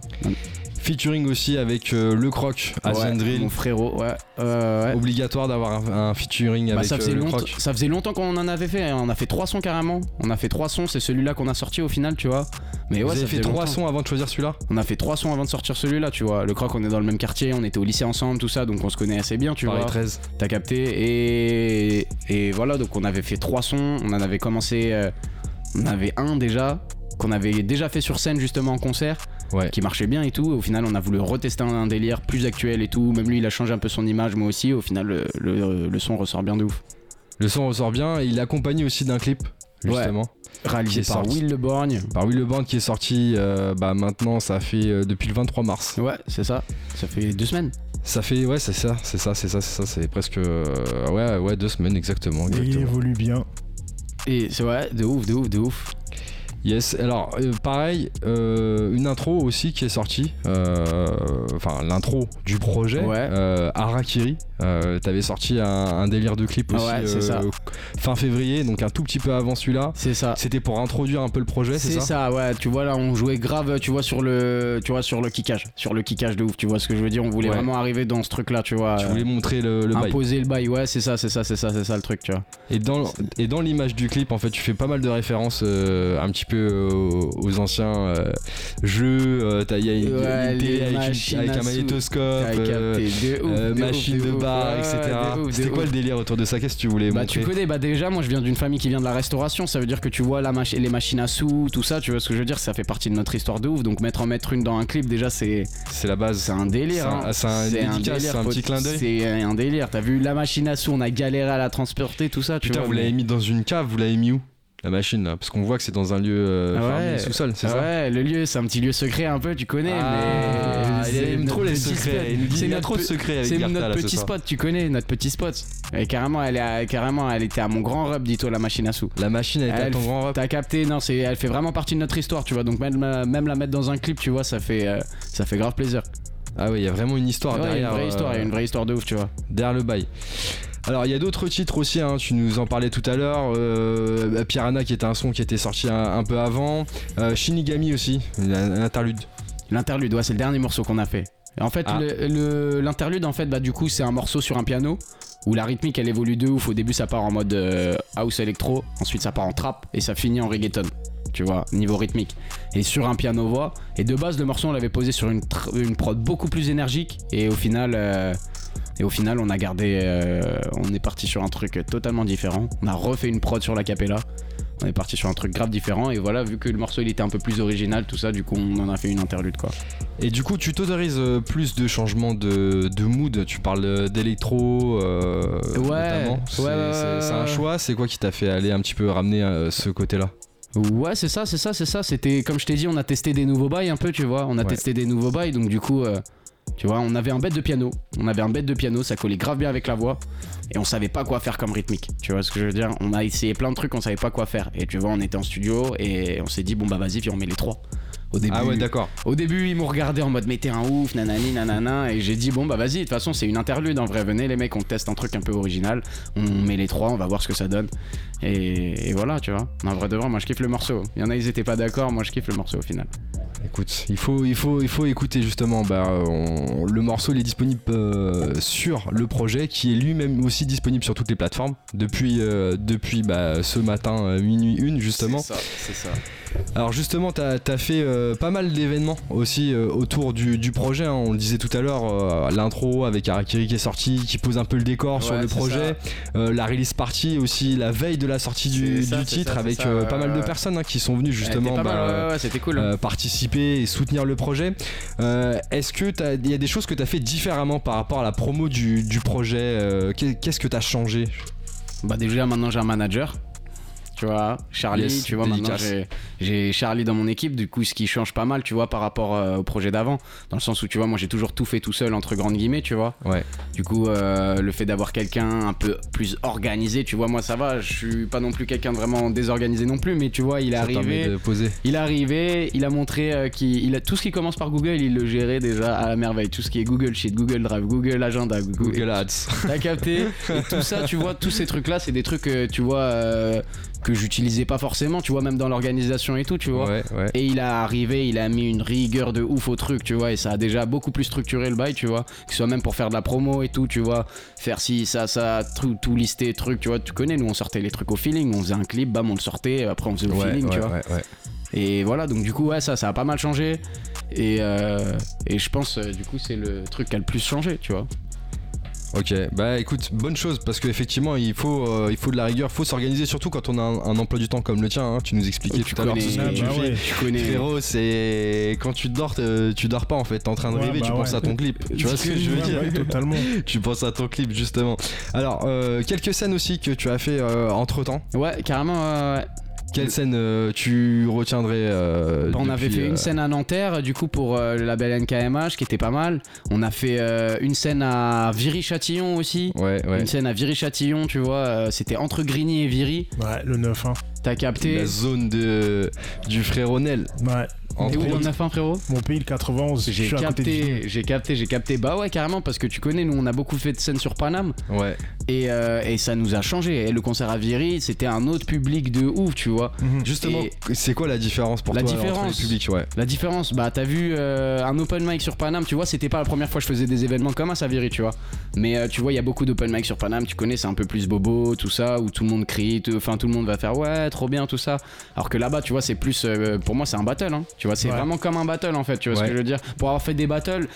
Featuring aussi avec euh, le croc à Ouais, Drill. Mon frérot, ouais. euh, ouais. Obligatoire d'avoir un, un featuring Bah, avec ça, faisait euh, le longtemps, croc. ça faisait longtemps qu'on en avait fait. hein. On a fait trois sons carrément. On a fait trois sons. C'est celui-là qu'on a sorti au final, tu vois. Mais Vous ouais, avez ça fait trois sons avant de choisir celui-là? On a fait trois sons avant de sortir celui-là, tu vois. Le croc, on est dans le même quartier. On était au lycée ensemble, tout ça. Donc on se connaît assez bien, tu Paris vois. 13. T'as capté. Et, et voilà, donc on avait fait trois sons. On en avait commencé. on avait un déjà. Qu'on avait déjà fait sur scène justement en concert. Ouais. qui marchait bien et tout. Au final, on a voulu retester un, délire plus actuel et tout. Même lui, il a changé un peu son image, moi aussi. Au final, le, le- le son ressort bien de ouf. Le son ressort bien. et Il est accompagné aussi d'un clip, Ouais. justement. Réalisé par sorti. Will Le Borgne. Par Will Le Band qui est sorti euh, bah, maintenant, ça fait euh, depuis le 23 mars. Ouais, c'est ça. Ça fait deux semaines. Ça fait, ouais, c'est ça, c'est ça, c'est ça, c'est ça, c'est presque. euh, ouais, ouais, deux semaines exactement. Et il évolue bien. Et c'est ouais, de ouf, de ouf, de ouf. Yes, alors euh, pareil, euh, une intro aussi qui est sortie, euh, enfin l'intro du projet, Ouais. euh, Harakiri. Euh, T'avais sorti un, un délire de clip aussi Ouais, euh, ça. fin février, donc un tout petit peu avant celui-là. C'est ça. C'était pour introduire un peu le projet, c'est C'est ça, ça, ouais. Tu vois là, on jouait grave, tu vois sur le, tu vois sur le kickage, sur le kickage de ouf. Tu vois ce que je veux dire On voulait Ouais. vraiment arriver dans ce truc-là, tu vois. Tu euh, voulais montrer le, le bail. imposer le bail. Ouais, c'est ça, c'est ça, c'est ça, c'est ça le truc, tu vois. Et dans, et dans l'image du clip, en fait, tu fais pas mal de références euh, un petit peu aux, aux anciens euh, jeux. euh, Il y a une, Ouais, une télé avec, une- avec un magnétoscope, euh, de ouf, euh, de machine ouf, de ouf. Etc. C'était quoi le délire autour de ça? Qu'est-ce que tu voulais Bah tu connais, bah déjà moi je viens d'une famille qui vient de la restauration, ça veut dire que tu vois la les machines à sous, tout ça, tu vois ce que je veux dire, ça fait partie de notre histoire de ouf, donc mettre en mettre une dans un clip déjà c'est C'est la base. c'est un délire. C'est un- hein. c'est un dédicace, c'est un petit clin d'œil. C'est un délire, t'as vu la machine à sous, on a galéré à la transporter, tout ça, tu Putain, vois. vous l'avez mis dans une cave, vous l'avez mis où? La machine là Parce qu'on voit que c'est dans un lieu euh, Ah ouais. sous-sol, c'est Ah ça Ouais, le lieu, c'est un petit lieu secret un peu, tu connais, Ah, mais. il aime trop les secrets. Il y a notre trop de secrets avec C'est notre là, petit spot, tu connais, notre petit spot. Et carrément, elle, est, carrément, elle était à mon grand rub, dis-toi, la machine à sous. La machine elle était à ton grand rap. T'as capté, non, c'est, elle fait vraiment partie de notre histoire, tu vois. Donc même, euh, même la mettre dans un clip, tu vois, ça fait, euh, ça fait grave plaisir. Ah ouais, il y a vraiment une histoire Ouais, il y a derrière. une vraie histoire, il y a euh, une vraie histoire de ouf, tu vois. derrière le bail. Alors il y a d'autres titres aussi, hein, tu nous en parlais tout à l'heure, euh, Piranha qui était un son qui était sorti un, un peu avant, euh, Shinigami aussi, un, un interlude. L'interlude, ouais, c'est le dernier morceau qu'on a fait. En fait, Ah. l'interlude, en fait, bah, du coup, c'est un morceau sur un piano où la rythmique elle évolue de ouf. Au début, ça part en mode euh, house électro, ensuite, ça part en trap et ça finit en reggaeton. Tu vois, niveau rythmique. Et sur un piano voix. Et de base, le morceau, on l'avait posé sur une, une prod beaucoup plus énergique. Et au final. euh, et au final, on a gardé. euh, on est parti sur un truc totalement différent. On a refait une prod sur la capella. On est parti sur un truc grave différent. Et voilà, vu que le morceau il était un peu plus original, tout ça, du coup, on en a fait une interlude quoi. Et du coup tu t'autorises euh, plus de changements de, de mood, tu parles euh, d'électro euh, Ouais. C'est ouais, un choix, c'est quoi qui t'a fait aller un petit peu ramener euh, ce côté-là? Ouais, c'est ça, c'est ça, c'est ça. C'était comme je t'ai dit, on a testé des nouveaux bails un peu, tu vois. On a Ouais. testé des nouveaux bails, donc du coup, euh, tu vois, on avait un bête de piano. On avait un bête de piano, ça collait grave bien avec la voix. Et on savait pas quoi faire comme rythmique. Tu vois ce que je veux dire? On a essayé plein de trucs, on savait pas quoi faire. Et tu vois, on était en studio et on s'est dit, bon bah vas-y, viens, on met les trois. Au début, Ah ouais d'accord. au début, ils m'ont regardé en mode mais t'es un ouf, nanani, nanana. Et j'ai dit bon bah vas-y, de toute façon c'est une interlude en vrai. Venez les mecs, on teste un truc un peu original. On met les trois, on va voir ce que ça donne. Et, et voilà, tu vois. En vrai de vrai, moi je kiffe le morceau. Il y en a, ils étaient pas d'accord, moi je kiffe le morceau au final. Écoute, il faut, il faut, il faut écouter justement. Bah, on- le morceau il est disponible euh, sur le projet, qui est lui-même aussi disponible sur toutes les plateformes depuis, euh, depuis bah, ce matin euh, minuit une justement. C'est ça, c'est ça. Alors justement, t'as as fait euh, pas mal d'événements aussi euh, autour du, du projet. hein. On le disait tout à l'heure, euh, l'intro avec Harakiri qui est sorti, qui pose un peu le décor sur le projet. Euh, la release party aussi, la veille de la sortie du, ça, titre ça, avec ça, euh, pas mal de personnes hein, qui sont venues justement mal, bah, ouais, ouais, c'était cool. euh, participer et soutenir le projet. Euh, Est-ce que t'as- il y a des choses que tu as fait différemment par rapport à la promo du, du projet euh, qu'est- Qu'est-ce que tu as changé? Bah déjà maintenant j'ai un manager. Tu vois, Charlie, Yes, tu vois, maintenant dédicace. j'ai- j'ai Charlie dans mon équipe, du coup ce qui change pas mal, tu vois, par rapport euh, au projet d'avant. Dans le sens où, tu vois, moi j'ai toujours tout fait tout seul, entre grandes guillemets, tu vois. Ouais. Du coup, euh, le fait d'avoir quelqu'un un peu plus organisé, tu vois, moi ça va, je suis pas non plus quelqu'un de vraiment désorganisé non plus, mais tu vois, il est Ça arrivé. de poser. Il est arrivé, il a montré euh, qu'il il a tout ce qui commence par Google, il le gérait déjà à la merveille. Tout ce qui est Google Sheet, Google Drive, Google Agenda, Google, Google Ads. T'as capté? Et tout ça, tu vois, tous ces trucs-là, c'est des trucs, tu vois, que j'utilisais pas forcément, tu vois, même dans l'organisation et tout, tu vois. Ouais, ouais. Et il a arrivé, il a mis une rigueur de ouf au truc, tu vois, et ça a déjà beaucoup plus structuré le bail, tu vois. Que ce soit même pour faire de la promo et tout, tu vois. Faire ci, ça, ça, tout, tout lister, truc, tu vois. Tu connais, nous on sortait les trucs au feeling, on faisait un clip, bam, on le sortait, après on faisait le Ouais, feeling, tu vois. Et voilà, donc du coup, ouais, ça, ça a pas mal changé. Et, euh, et je pense, euh, du coup, c'est le truc qui a le plus changé, tu vois. Ok, bah écoute, bonne chose parce qu'effectivement il faut, euh, il faut de la rigueur, faut s'organiser surtout quand on a un, un emploi du temps comme le tien. hein. Tu nous expliquais Tu tout à l'heure tout ce que connais- tu bah fais. ouais. Tu connais. Frérot, c'est quand tu dors, tu dors pas en fait. T'es en train de Ouais, rêver, bah tu penses à ton clip. Tu vois ce que je veux dire? ouais, totalement. Tu penses à ton clip justement. Alors, euh, quelques scènes aussi que tu as fait entre temps. Ouais, carrément, ouais. Quelle scène euh, tu retiendrais euh, Bah, on avait fait euh, une scène à Nanterre, du coup, pour euh, le label NKMH, qui était pas mal. On a fait euh, une scène à Viry-Châtillon aussi. Ouais, ouais. Une scène à Viry-Châtillon, tu vois. euh, C'était entre Grigny et Viry. Ouais, le 9-1. T'as capté La zone de, du fréronel. Ouais. Entre T'es où autres. dans 9 frérot? Mon pays, le 91. je J'ai capté, j'ai capté, j'ai capté. Bah ouais, carrément, parce que tu connais, nous, on a beaucoup fait de scènes sur Paname. Ouais. Et, euh, et ça nous a changé. Et le concert à Viry, c'était un autre public de ouf, tu vois. Mhm. Justement, c'est quoi la différence pour La toi entre différence. les publics ouais. La différence, bah t'as vu euh, un open mic sur Paname, tu vois, c'était pas la première fois que je faisais des événements comme ça à Viry, tu vois. Mais euh, tu vois, il y a beaucoup d'open mic sur Paname, tu connais, c'est un peu plus bobo, tout ça, où tout le monde crie, enfin tout le monde va faire ouais, trop bien, tout ça. Alors que là-bas, tu vois, c'est plus, euh, pour moi, c'est un battle, hein. Tu vois, c'est Ouais. vraiment comme un battle en fait, tu vois ce que je veux dire. Pour avoir fait des battles.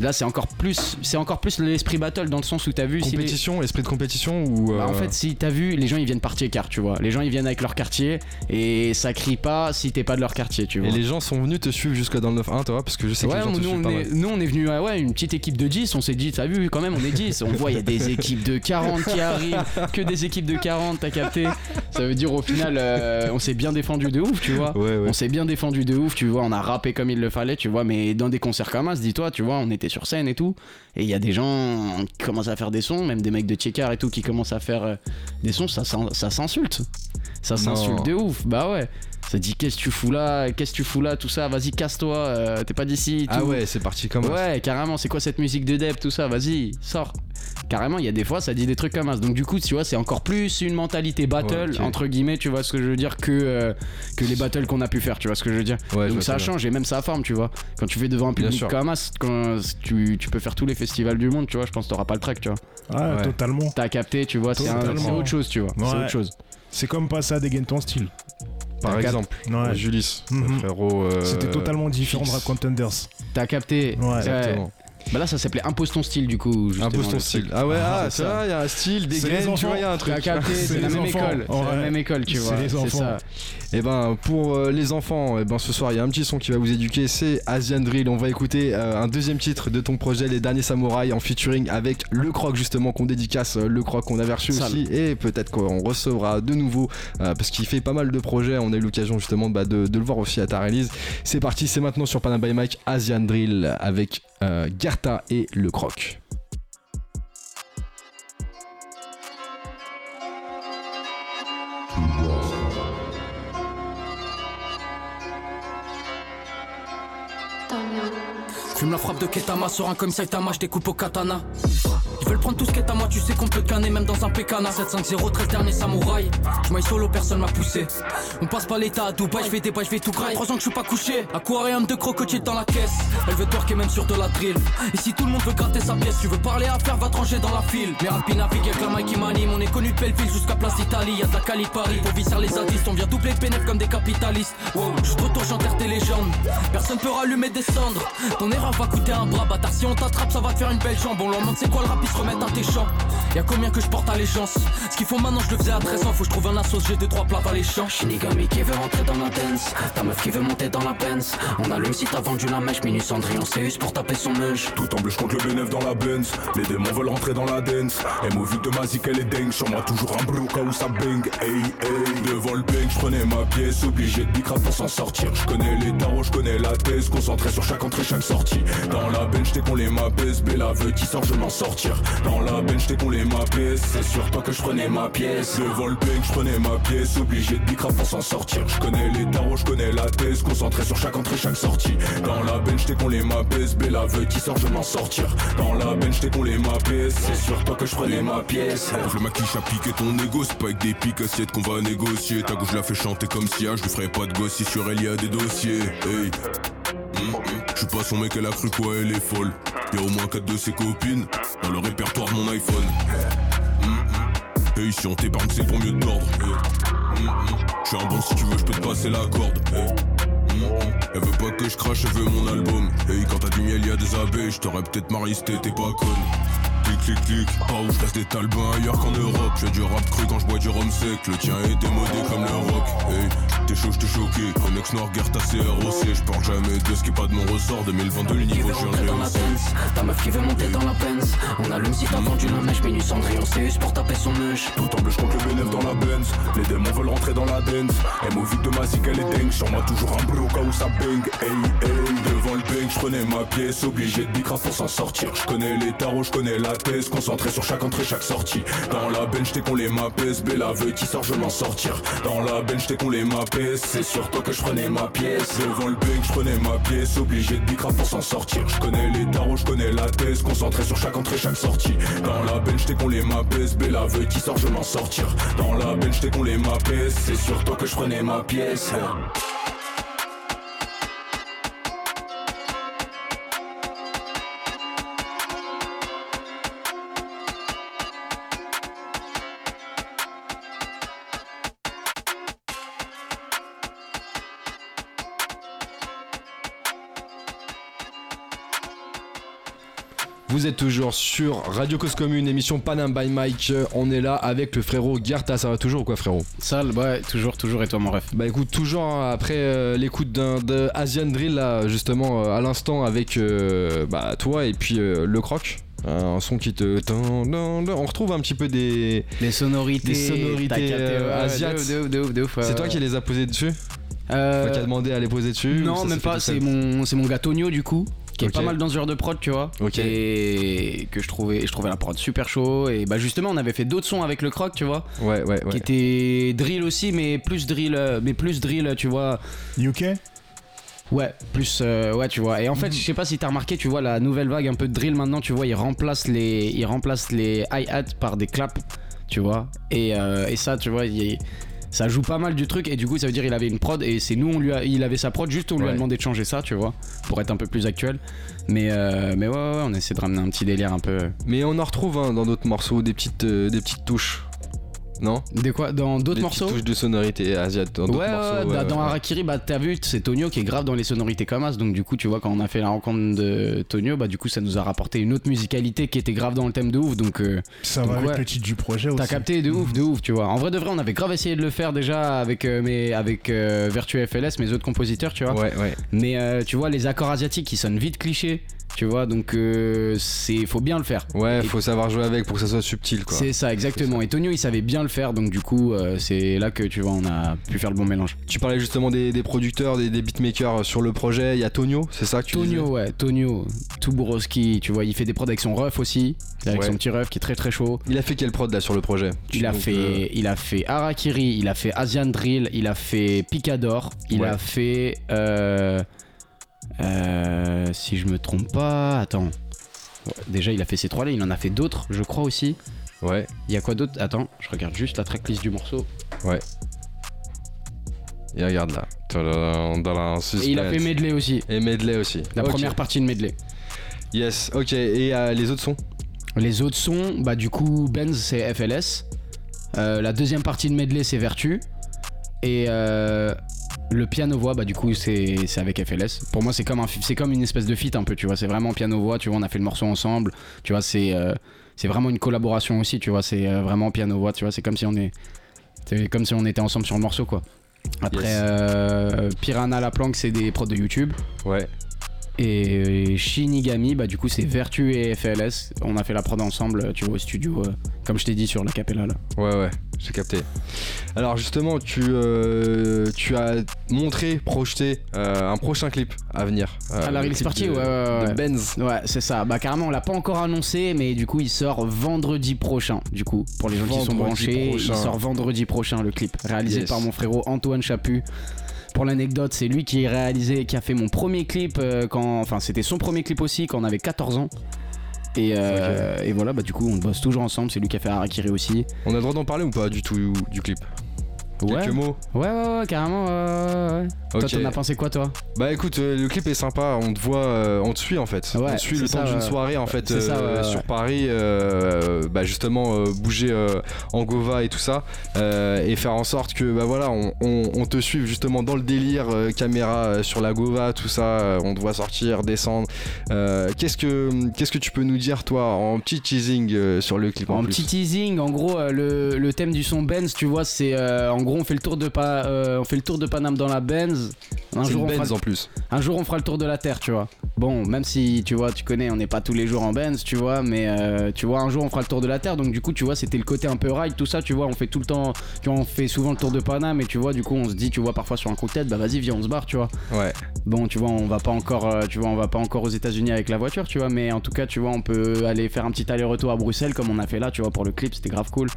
Là, c'est encore plus, c'est encore plus l'esprit battle dans le sens où t'as vu si les- Compétition, esprit de compétition ou. bah, euh, en fait, si t'as vu, les gens ils viennent par quart, tu vois. Les gens ils viennent avec leur quartier et ça crie pas si t'es pas de leur quartier, tu vois. Et les gens sont venus te suivre jusque dans le 9-1, toi, parce que je sais que Ouais, les gens nous, on est, nous on est venu à ouais, une petite équipe de 10, on s'est dit, t'as vu quand même on est 10, on voit il y a des équipes de 40 qui arrivent, que des équipes de 40, t'as capté Ça veut dire au final euh, on s'est bien défendu de ouf, tu vois. Ouais, ouais. On s'est bien défendu de ouf, tu vois, on a rappé comme il le fallait, tu vois, mais dans des concerts comme ça, dis-toi, tu vois, on était sur scène et tout, et il y a des gens qui commencent à faire des sons, même des mecs de Tchekar et tout qui commencent à faire euh, des sons, ça, s'insulte. Ça s'insulte de ouf, bah ouais. Ça dit qu'est-ce que tu fous là, qu'est-ce que tu fous là, tout ça, vas-y casse-toi, euh, t'es pas d'ici. Ah tout. ouais, c'est parti comme ça. Ouais, carrément, c'est quoi cette musique de Deb, tout ça, vas-y, sors. Carrément, il y a des fois, ça dit des trucs comme ça. Donc, du coup, tu vois, c'est encore plus une mentalité battle, Ouais, entre guillemets, tu vois ce que je veux dire, que, euh, que les battles qu'on a pu faire, tu vois ce que je veux dire. Ouais, Donc, ça bien. change, et même ça forme, tu vois. Quand tu fais devant un public comme ça, quand tu, tu peux faire tous les festivals du monde, tu vois, je pense que t'auras pas le track, tu vois. Ouais, Ouais. totalement. T'as capté, tu vois, c'est autre chose, tu vois. C'est autre chose. C'est comme passer à dégainer ton style. Par exemple, Ouais. Julis, Mhm. frérot. euh, C'était totalement différent de. Rap Contenders. T'as capté. Ouais. Exactement. Bah là, ça s'appelait Impose ton style, du coup. justement, Impose ton le style. Ah ouais, Ah, ah, c'est ça il y a un style, des C'est les graines, tu vois, il y a un truc. C'est la même école. C'est la même école, tu C'est vois. les C'est enfants. ça. Et ben pour euh, les enfants, eh ben ce soir il y a un petit son qui va vous éduquer, c'est Asian Drill. On va écouter euh, un deuxième titre de ton projet, Les Derniers Samouraïs, en featuring avec Le Croc justement qu'on dédicace, euh, Le Croc qu'on avait reçu Sale. aussi, et peut-être qu'on recevra de nouveau euh, parce qu'il fait pas mal de projets. On a eu l'occasion justement bah, de, de le voir aussi à ta release. C'est parti, c'est maintenant sur Panama by Mike, Asian Drill avec euh, Gerta et Le Croc. Fume la frappe de Ketama sur un comme Saitama, je découpe au katana. Ils veulent prendre tout ce qui est à moi, tu sais qu'on peut canner même dans un pécana. 7-5-0, 13 dernier samouraï. Je solo, personne m'a poussé. On passe pas l'état à Dubaï, je fais des bails, je vais tout graille. 3 ans que je suis pas couché, aquarium de crocodile dans la caisse. Elle veut torquer même sur de la drill. Et si tout le monde veut gratter sa pièce, tu veux parler à faire, va trancher dans la file. Mais Alpi navigue avec la main qui m'anime. On est connu de Belleville jusqu'à Place d'Italie Y'a de la Cali Paris, pour visser les zadistes On vient doubler le pénètre comme des capitalistes. Wow, je suis de retour, j'enterre tes légendes. Personne peut rallumer des cendres. Ton erreur va coûter un bras bâtard. Si on t'attrape ça va te faire une belle jambe. On leur demande c'est quoi le rap, ils se remettent à tes champs Y'a combien que je porte allégeance Ce qu'il faut maintenant je le faisais à 13 ans. Faut que je trouve un assos, j'ai deux trois plats alléchants Shinigami qui veut rentrer dans la dance Ta meuf qui veut monter dans la Benz. On allume si t'as vendu la mèche. Minus Cendrillon CUS pour taper son meuge Tout en bleu, je compte le bénéf dans la Benz. Les démons veulent rentrer dans la dance Et vu de ma zik elle est dingue. Sur moi toujours un bleu au où ça bang. Hey hey. Devant le bang je prenais ma pièce. Obligé de bicrave pour s'en sortir. Je connais les tarots, je connais la thèse. Concentré sur chaque entrée, chaque sortie Dans la bench t'es qu'on les m'apaise Bella qui sort je m'en sortir. Dans la bench t'es qu'on les m'apaise C'est sur toi que je prenais ma pièce. Le bang je prenais ma pièce Obligé de bicrave pour s'en sortir. Je connais les tarots, je connais la thèse Concentré sur chaque entrée, chaque sortie. Dans la bench t'es qu'on les m'apaise Bella qui sort je m'en sortir. Dans la bench t'es qu'on les m'apaise C'est sur toi que je prenais ma pièce. Le maquis a piqué ton égo C'est pas avec des piques assiettes qu'on va négocier. Ta gauche la fait chanter comme si ah, je lui ferais pas de gosse si sur elle y a des dossiers. Hey. Mm, mm. Je suis pas son mec, elle a cru quoi, elle est folle. Y'a au moins 4 de ses copines dans le répertoire de mon iPhone. Mm, hey, si on t'épargne, c'est pour mieux tordre. Je suis un bon si tu veux, je peux te passer la corde. Elle veut pas que je crache, elle veut mon album. Hey, quand t'as du miel, y a des abeilles. Je t'aurais peut-être marié si t'étais pas conne clic clic. Pas où je reste des talbins ailleurs qu'en Europe. Je du rap cru quand je bois du rhum sec. Le tien est démodé comme le rock. Hey, t'es chaud, j't'ai choqué. Connex noir, guerre ta CROC Je parle jamais de ce qui est pas de mon ressort. 2022 le niveau je viens Ta meuf qui veut monter dans la Benz On allume si t'as vendu la mèche Minus Cendrillon CUS pour taper son mèche Tout en bleu je le bénéf dans la Benz. Les démons veulent rentrer dans la dance. Elle vite de ma elle est dingue. Sur moi toujours un bleu au cas où ça bang. Hey hey Devant le bang je prenais ma pièce. Obligé de bicrave pour s'en sortir. Je connais les tarots, je connais la thèse. Concentré sur chaque entrée, chaque sortie. Dans la bench t'es qu'on les m'apaise Bella veut qui sort, je m'en sortir. Dans la bench t'es qu'on les m'apaise C'est sur toi que je prenais ma pièce. Devant le bank je prenais ma pièce. Obligé de bicrave pour s'en sortir. Je connais les tarots, je connais la thèse. Concentré sur chaque entrée, chaque sortie. Dans la bench t'es qu'on les m'apaise Bella veut qui sort, je m'en sortir. Dans la bench t'es qu'on les m'apaise C'est sur toi que je prenais ma pièce Vous êtes toujours sur Radio Cause Commune, émission Panam by Mike. On est là avec le frérot Garta. Ça va toujours ou quoi, frérot Sale, ouais, toujours, toujours. Et toi, mon ref Bah écoute, toujours hein, après euh, l'écoute d'un Asian Drill, là, justement, euh, à l'instant, avec euh, bah, toi et puis le croc. Un son qui te. On retrouve un petit peu des. Les sonorités. Des sonorités asiatiques. C'est toi qui les as posées dessus euh... Toi qui as demandé à les poser dessus Non, même pas. C'est mon, c'est mon gars Tonio du coup qui est pas mal dans ce genre de prod, tu vois. Ok. Et que je trouvais, je trouvais la prod super chaud. Et bah justement, on avait fait d'autres sons avec le croc, tu vois. Ouais, ouais, ouais. Qui était drill aussi, mais plus drill, mais plus drill, tu vois. UK Ouais, plus euh, ouais, tu vois. Et en fait, mhm. je sais pas si t'as remarqué, tu vois la nouvelle vague un peu de drill maintenant, tu vois, ils remplacent les, ils remplacent les hi-hats par des claps, tu vois. Et, euh, et ça, tu vois, il ça joue pas mal du truc et du coup ça veut dire il avait une prod et c'est nous on lui a, il avait sa prod juste on lui a demandé de changer ça tu vois pour être un peu plus actuel. Mais euh, mais ouais, ouais, on essaie de ramener un petit délire un peu mais on en retrouve hein, dans d'autres morceaux des petites euh, des petites touches non Des quoi Dans d'autres morceaux touches de sonorité asiatique dans ouais, morceaux, dans Harakiri, bah t'as vu, c'est Tonio qui est grave dans les sonorités comme as. Donc du coup, tu vois, quand on a fait la rencontre de Tonio, bah du coup, ça nous a rapporté une autre musicalité qui était grave dans le thème de ouf. Donc euh, ça va avec le titre du projet aussi. T'as capté de ouf, de ouf, tu vois. En vrai de vrai, on avait grave essayé de le faire déjà avec euh, mes, avec euh, Virtue FLS, mes autres compositeurs, tu vois. Ouais, ouais. Mais tu vois, les accords asiatiques qui sonnent vite clichés tu vois donc euh, c'est faut bien le faire. Ouais il faut savoir jouer avec pour que ça soit subtil quoi. C'est ça exactement. Et Tonio il savait bien le faire donc du coup euh, c'est là que tu vois on a pu faire le bon mélange. Tu parlais justement des, producteurs des, beatmakers sur le projet. Il y a Tonio c'est ça que tu Tonio ouais Tonio Tuborowski tu vois il fait des prods avec son ref aussi. Avec son petit ref qui est très très chaud. Il a fait quelle prod là sur le projet? Il a fait euh, il a fait Arakiri il a fait Asian Drill il a fait Picador il a fait euh, si je me trompe pas, attends. Déjà, il a fait ces trois-là, il en a fait d'autres, je crois aussi. Ouais, Il y a quoi d'autre? Attends, je regarde juste la tracklist du morceau. et regarde là. Et il a fait medley aussi. Et medley aussi. La Ok. première partie de medley. Yes, ok. Et euh, les autres sons? Les autres sons, bah du coup, Benz c'est FLS. Euh, la deuxième partie de medley c'est Vertu. Et euh, le piano-voix, bah du coup c'est avec FLS. Pour moi c'est comme, c'est comme une espèce de feat un peu, tu vois. C'est vraiment piano-voix, tu vois, on a fait le morceau ensemble. Tu vois, c'est euh, c'est vraiment une collaboration aussi, tu vois. C'est euh, vraiment piano-voix, tu vois. C'est comme si on est... C'est comme si on était ensemble sur le morceau, quoi. Après, Yes. euh, Piranha La Planque, c'est des prods de YouTube. Ouais. Et Shinigami, bah du coup c'est Vertu et FLS. On a fait la prod ensemble, tu vois, au studio, euh, comme je t'ai dit sur la capella là. Ouais, ouais, j'ai capté. Alors justement, tu, euh, tu as montré, projeté euh, un prochain clip à venir. Ah, la le release party, de- ouais, ouais, ouais. De Benz. Ouais, c'est ça. Bah carrément, on l'a pas encore annoncé, mais du coup il sort vendredi prochain. Du coup, pour les gens qui sont branchés, prochain. il sort vendredi prochain le clip, réalisé Yes. par mon frérot Antoine Chaput. Pour l'anecdote, c'est lui qui a réalisé, qui a fait mon premier clip euh, quand, enfin c'était son premier clip aussi quand on avait 14 ans. Et, euh, et voilà, bah du coup on bosse toujours ensemble. C'est lui qui a fait Harakiri aussi. On a le droit d'en parler ou pas du tout du clip? Ouais. Quelques mots Ouais, ouais, ouais, carrément. ouais, ouais. Toi, t'en as pensé quoi, toi? Bah écoute, euh, le clip est sympa, on te voit, euh, on te suit en fait. Ouais, on te suit le ça, temps d'une soirée en fait ça, euh, sur Paris, euh, bah justement euh, bouger euh, en Gova et tout ça, euh, et faire en sorte que bah voilà, on, on- on te suive justement dans le délire, euh, caméra euh, sur la Gova, tout ça, euh, on te voit sortir, descendre. Euh, qu'est-ce que qu'est-ce que tu peux nous dire toi en petit teasing euh, sur le clip en, En petit teasing, en gros, euh, le, le thème du son Benz, tu vois, c'est euh, en gros, on fait le tour de pa- euh, on fait le tour de Paname dans la Benz. Un jour, une on fera, en plus. un jour, on fera le tour de la terre, tu vois. Bon, même si tu vois, tu connais, on n'est pas tous les jours en Benz, tu vois, mais euh, tu vois, un jour, on fera le tour de la terre. Donc du coup, tu vois, c'était le côté un peu ride, tout ça, tu vois, on fait tout le temps, tu vois, on fait souvent le tour de Paname, et tu vois, du coup, on se dit, tu vois, parfois sur un coup de tête, bah vas-y, viens, on se barre, tu vois. Ouais. Bon, tu vois, on va pas encore, euh, tu vois, on va pas encore aux États-Unis avec la voiture, tu vois, mais en tout cas, tu vois, on peut aller faire un petit aller-retour à Bruxelles comme on a fait là, tu vois, pour le clip, c'était grave cool.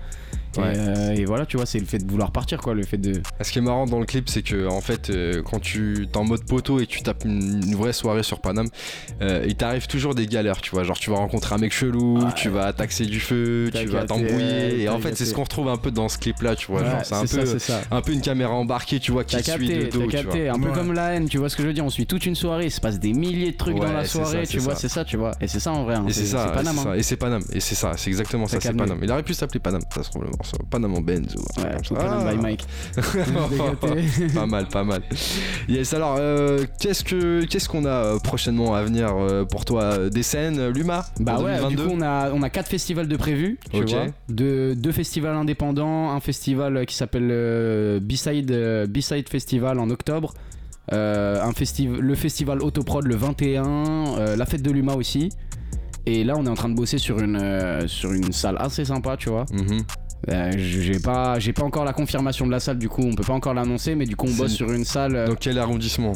Et, Ouais. euh, et voilà, tu vois, c'est le fait de vouloir partir, quoi, le fait de. Ce qui est marrant dans le clip, c'est que en fait, euh, quand tu t'es en mode poteau et que tu tapes une, une vraie soirée sur Paname, euh, il t'arrive toujours des galères, tu vois. Genre, tu vas rencontrer un mec chelou, Ouais. tu vas taxer du feu, tu vas t'embrouiller. Et en fait, c'est ce qu'on retrouve un peu dans ce clip-là, tu vois. Ouais, genre, c'est un ça, peu, c'est ça. un peu une caméra embarquée, tu vois, qui suit de capté, dos, t'as tu capté, vois. un peu Ouais. comme la haine, tu vois ce que je veux dire, on suit toute une soirée, il se passe des milliers de trucs Ouais, dans la soirée, ça, tu c'est vois, ça. c'est ça, tu vois, et c'est ça en vrai, hein, Et c'est ça, c'est et Paname, c'est hein. ça, et c'est Paname, et c'est ça, c'est exactement ça, c'est. Paname. Il aurait pu s'appeler Paname, ça se trouve le morceau. Paname en Benz ou Mike. Pas mal, pas mal. Yes, alors euh, qu'est-ce que qu'est-ce qu'on a euh, prochainement à venir euh, pour toi Des scènes, Luma Bah ouais, du 2022? coup on a, on a quatre festivals de prévus, tu Ok. vois. Deux, deux festivals indépendants, un festival qui s'appelle euh, B-Side, euh, B-Side Festival en octobre, euh, un festi- le festival Autoprod le 21, euh, la fête de l'Uma aussi. Et là on est en train de bosser sur une, euh, sur une salle assez sympa, tu vois. Mhm. Euh, j'ai pas, j'ai pas encore la confirmation de la salle, du coup on peut pas encore l'annoncer, mais du coup on bosse sur une salle... euh, Dans quel arrondissement?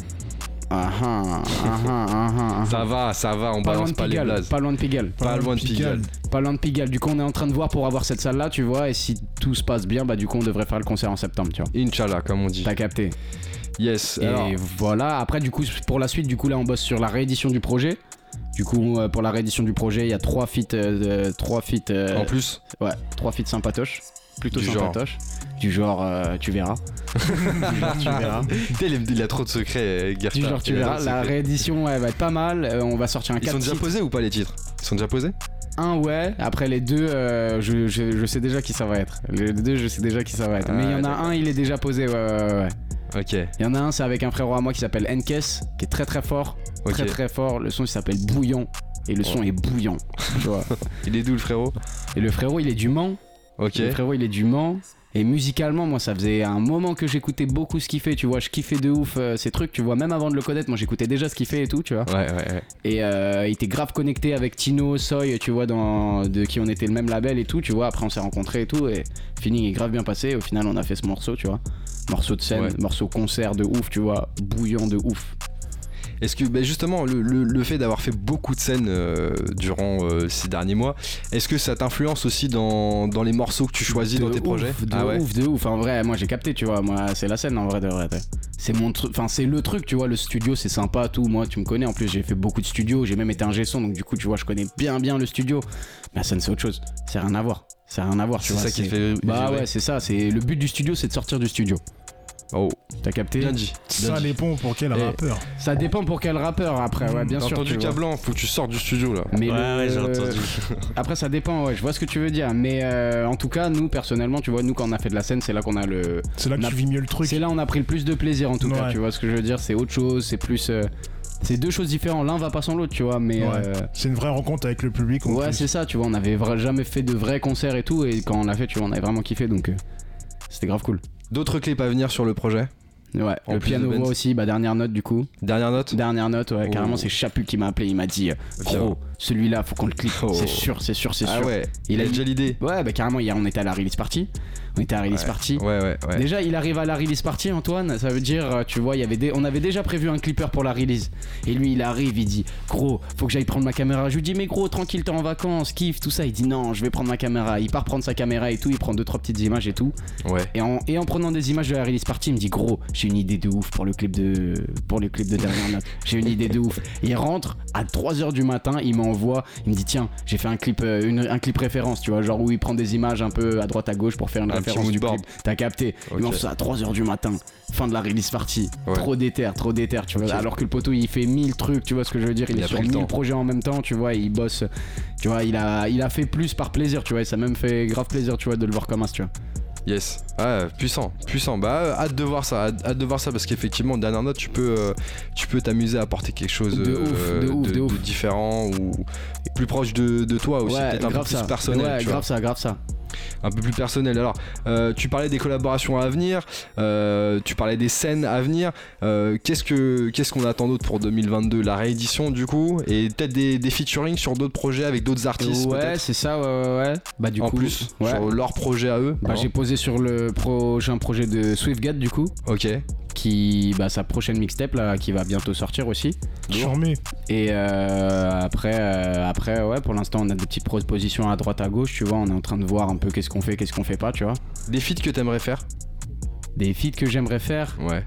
Ah, ah, ah, ah, ah, ah. Ça va, ça va, on Pas loin balance de pas les Pigalle, blazes. pas loin de Pigalle. Pas loin de Pigalle. Pas loin de Pigalle. Du coup, on est en train de voir pour avoir cette salle là, tu vois. Et si tout se passe bien, bah, du coup, on devrait faire le concert en septembre, tu vois. Inch'Allah, comme on dit. T'as capté. Yes. Et Alors, voilà. Après, du coup, pour la suite, du coup, là, on bosse sur la réédition du projet. Du coup, euh, pour la réédition du projet, il y a trois feats, euh, trois feats, euh, en plus, ouais, trois feats sympatoches. Plutôt Du genre. sympatoches. Du genre, tu verras. du genre, tu verras. il, a trop de secrets, Gerta. Du genre, tu verras. La réédition, va être pas mal. On va sortir un Ils 4 sont déjà posés ou pas les titres? Ils sont déjà posés? Un ouais, après les deux, euh, je, je- je sais déjà qui ça va être. Les deux, je sais déjà qui ça va être. Mais il y en a Ah, un, il est déjà posé, ouais, ouais, ouais, ouais. Ok, Il y en a un, c'est avec un frérot à moi qui s'appelle Enkes, qui est très très fort. Très très fort. Le son, il s'appelle Bouillon. Et le son Oh. est bouillant. tu vois. Il est d'où le frérot? Et le frérot, il est du Mans. Ok. Le frérot, il est du Mans. Et musicalement, moi, ça faisait un moment que j'écoutais beaucoup ce qu'il fait, tu vois. Je kiffais de ouf euh, ces trucs, tu vois. Même avant de le connaître, moi, j'écoutais déjà ce qu'il fait et tout, tu vois. Ouais, ouais, ouais. Et euh, il était grave connecté avec Tino, Soy, tu vois, dans, de qui on était le même label et tout, tu vois. Après, on s'est rencontrés et tout, et le feeling est grave bien passé. Au final, on a fait ce morceau, tu vois. Morceau de scène, Ouais. morceau concert de ouf, tu vois. Bouillant de ouf. Est-ce que bah, justement le, le- le fait d'avoir fait beaucoup de scènes euh, durant euh, ces derniers mois, est-ce que ça t'influence aussi dans, dans les morceaux que tu choisis De dans tes ouf, projets De Ah ouais. ouf, de ouf. En vrai, moi j'ai capté, tu vois. Moi, c'est la scène en vrai de vrai. C'est mon truc. Enfin, c'est le truc, tu vois. Le studio, c'est sympa, tout. Moi, tu me connais. En plus, j'ai fait beaucoup de studios. J'ai même été un son, donc du coup, tu vois, je connais bien, bien le studio. Mais la scène, c'est autre chose. C'est rien à voir. C'est rien à voir, C'est ça qui fait Bah ouais, c'est ça. C'est le but du studio, c'est de sortir du studio. Oh, T'as capté bien dit. bien Ça dit. dépend pour quel rappeur. Ça dépend pour quel rappeur après, ouais, bien sûr. entendu. Cablan, faut que tu sortes du studio là. Mais Ouais, le- ouais, j'ai entendu. Après, ça dépend, ouais, je vois ce que tu veux dire. Mais euh, en tout cas, nous, personnellement, tu vois, nous, quand on a fait de la scène, c'est là qu'on a le. C'est là que a- tu vis mieux le truc. C'est là on a pris le plus de plaisir, en tout cas, tu vois ce que je veux dire. C'est autre chose, c'est plus. euh, C'est deux choses différentes. L'un va pas sans l'autre, tu vois, mais. Ouais. euh, C'est une vraie rencontre avec le public. Ouais, plus. c'est ça, tu vois, on avait vra- jamais fait de vrais concerts et tout, et quand on l'a fait, tu vois, on avait vraiment kiffé, donc euh, c'était grave cool. D'autres clips à venir sur le projet Ouais, En le piano voix aussi, bah dernière note du coup. Dernière note Dernière note, ouais, Oh. carrément, c'est Chapu qui m'a appelé, il m'a dit, gros, celui-là, faut qu'on le clique, Oh. c'est sûr, c'est sûr, c'est Ah sûr. ouais, Il il a déjà l'idée. Ouais, bah carrément, hier on était à la release party. On était à la release Ouais. party. Ouais, ouais, ouais. Déjà, il arrive à la release party, Antoine. Ça veut dire, euh, tu vois, il y avait des... on avait déjà prévu un clipper pour la release. Et lui, il arrive, il dit, gros, faut que j'aille prendre ma caméra. Je lui dis, mais gros, tranquille, t'es en vacances, kiffe, tout ça. Il dit, non, je vais prendre ma caméra. Il part prendre sa caméra et tout. Il prend deux, trois petites images et tout. Ouais. Et en, et en prenant des images de la release party, il me dit, gros, j'ai une idée de ouf pour le clip de, pour le clip de dernière note. J'ai une idée de ouf. Il rentre à 3h du matin, il m'envoie, il me dit, tiens, j'ai fait un clip, euh, une- un clip référence, tu vois, genre où il prend des images un peu à droite à gauche pour faire une Un référence du clip. T'as capté. Ok. Il m'envoie ça à 3h du matin, fin de la release party. Ouais. Trop déter, trop déter, tu vois. Alors que le poteau, il fait 1000 trucs, tu vois ce que je veux dire. Il, Il est sur pris le 1000 temps. projets en même temps, tu vois, il bosse. Tu vois, il a, il a fait plus par plaisir, tu vois, et ça même fait grave plaisir, tu vois, de le voir comme ça, tu vois. Yes. Ah, puissant, puissant. Bah, euh, hâte de voir ça, hâte, hâte de voir ça parce qu'effectivement, dernière note, tu peux, euh, tu peux t'amuser à apporter quelque chose De ouf, de ouf, de ouf. différent ou plus proche de, de toi aussi, peut-être un peu plus ça. personnel. Ouais, tu grave vois. ça, grave ça. Un peu plus personnel. Alors, euh, tu parlais des collaborations à venir, euh, tu parlais des scènes à venir. Euh, qu'est-ce que qu'est-ce qu'on attend d'autre pour 2022 La réédition du coup et peut-être des, des featuring sur d'autres projets avec d'autres artistes ouais, c'est ça, ouais, ouais, ouais. Bah, du en coup, plus ouais. sur leur projet à eux. Bah, j'ai posé sur le prochain projet de SwiftGat, du coup, Ok. Qui, bah, sa prochaine mixtape, là, qui va bientôt sortir aussi. Charmé. Et euh, après, euh, après, ouais, pour l'instant, on a des petites propositions à droite, à gauche, tu vois. On est en train de voir un peu qu'est-ce qu'on fait, qu'est-ce qu'on fait pas, tu vois. Des feats que t'aimerais faire? Des feats que j'aimerais faire? Ouais.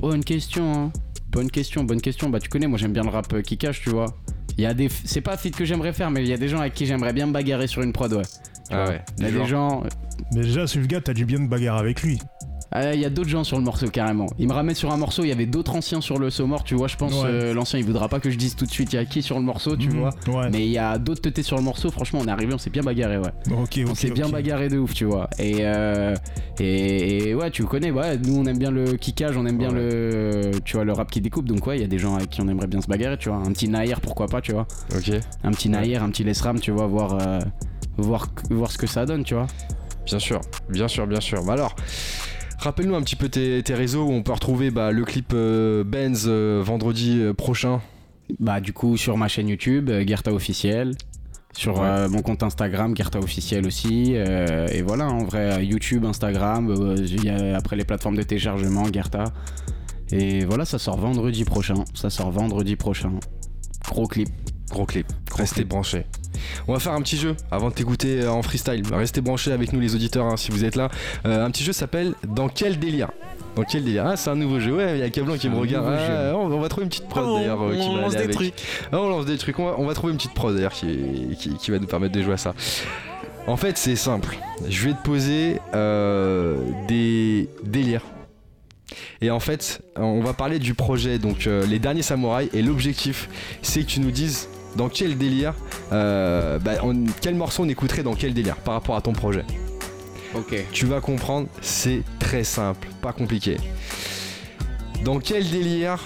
Bonne question, hein. Bonne question, bonne question. Bah, tu connais, moi, j'aime bien le rap euh, qui cache, tu vois. Il y a des. C'est pas feat que j'aimerais faire, mais il y a des gens avec qui j'aimerais bien me bagarrer sur une prod, ouais. Tu Ah vois. ouais. Il y a Du des gens. Mais déjà, Swiftgat, t'as dû bien te bagarrer avec lui. Ah, Il y a d'autres gens sur le morceau carrément. Il me ramène sur un morceau, il y avait d'autres anciens sur le saut mort, tu vois. Je pense Ouais. euh, l'ancien il voudra pas que je dise tout de suite il y a qui sur le morceau, tu Mhm. vois. Ouais. Mais il y a d'autres teutés sur le morceau, franchement on est arrivé, on s'est bien bagarré, ouais. Ok, ok. On s'est bien bagarré de ouf, tu vois. Et, euh, et, et ouais, tu connais, ouais, nous on aime bien le kickage, on aime bien Ouais. le, tu vois, le rap qui découpe. Donc ouais, il y a des gens avec qui on aimerait bien se bagarrer, tu vois. Un petit Nair, pourquoi pas, tu vois. Ok. Un petit Nair, un petit Lesram, tu vois, voir, euh, voir, voir ce que ça donne, tu vois. Bien sûr, bien sûr, bien sûr. Bah alors, rappelle-nous un petit peu tes, tes réseaux où on peut retrouver bah, le clip euh, Benz euh, vendredi euh, prochain. Bah du coup sur ma chaîne YouTube, Gerta officiel. Sur Ouais. euh, mon compte Instagram, Gerta officiel aussi. euh, et voilà, en vrai, YouTube, Instagram, euh, après les plateformes de téléchargement, Gerta. Et voilà, ça sort vendredi prochain. Ça sort vendredi prochain. Gros clip. Gros clip. Restez branchés. On va faire un petit jeu avant de t'écouter euh, en freestyle. Restez branchés avec nous les auditeurs hein, si vous êtes là. Euh, un petit jeu s'appelle Dans quel délire? Dans quel délire? Ah c'est un nouveau jeu. Ouais, il y a Cablan qui me regarde. Ah, on, on va trouver une petite prod Ah d'ailleurs euh, qui on va lance avec. trucs. Ah, on lance des trucs. On va, on va trouver une petite prod d'ailleurs qui, qui, qui va nous permettre de jouer à ça. En fait c'est simple. Je vais te poser euh, des délires. Et en fait, on va parler du projet, donc euh, les derniers samouraïs. Et l'objectif, c'est que tu nous dises dans quel délire, euh, bah, on- quel morceau on écouterait dans quel délire par rapport à ton projet. Ok. Tu vas comprendre, c'est très simple, pas compliqué. Dans quel délire,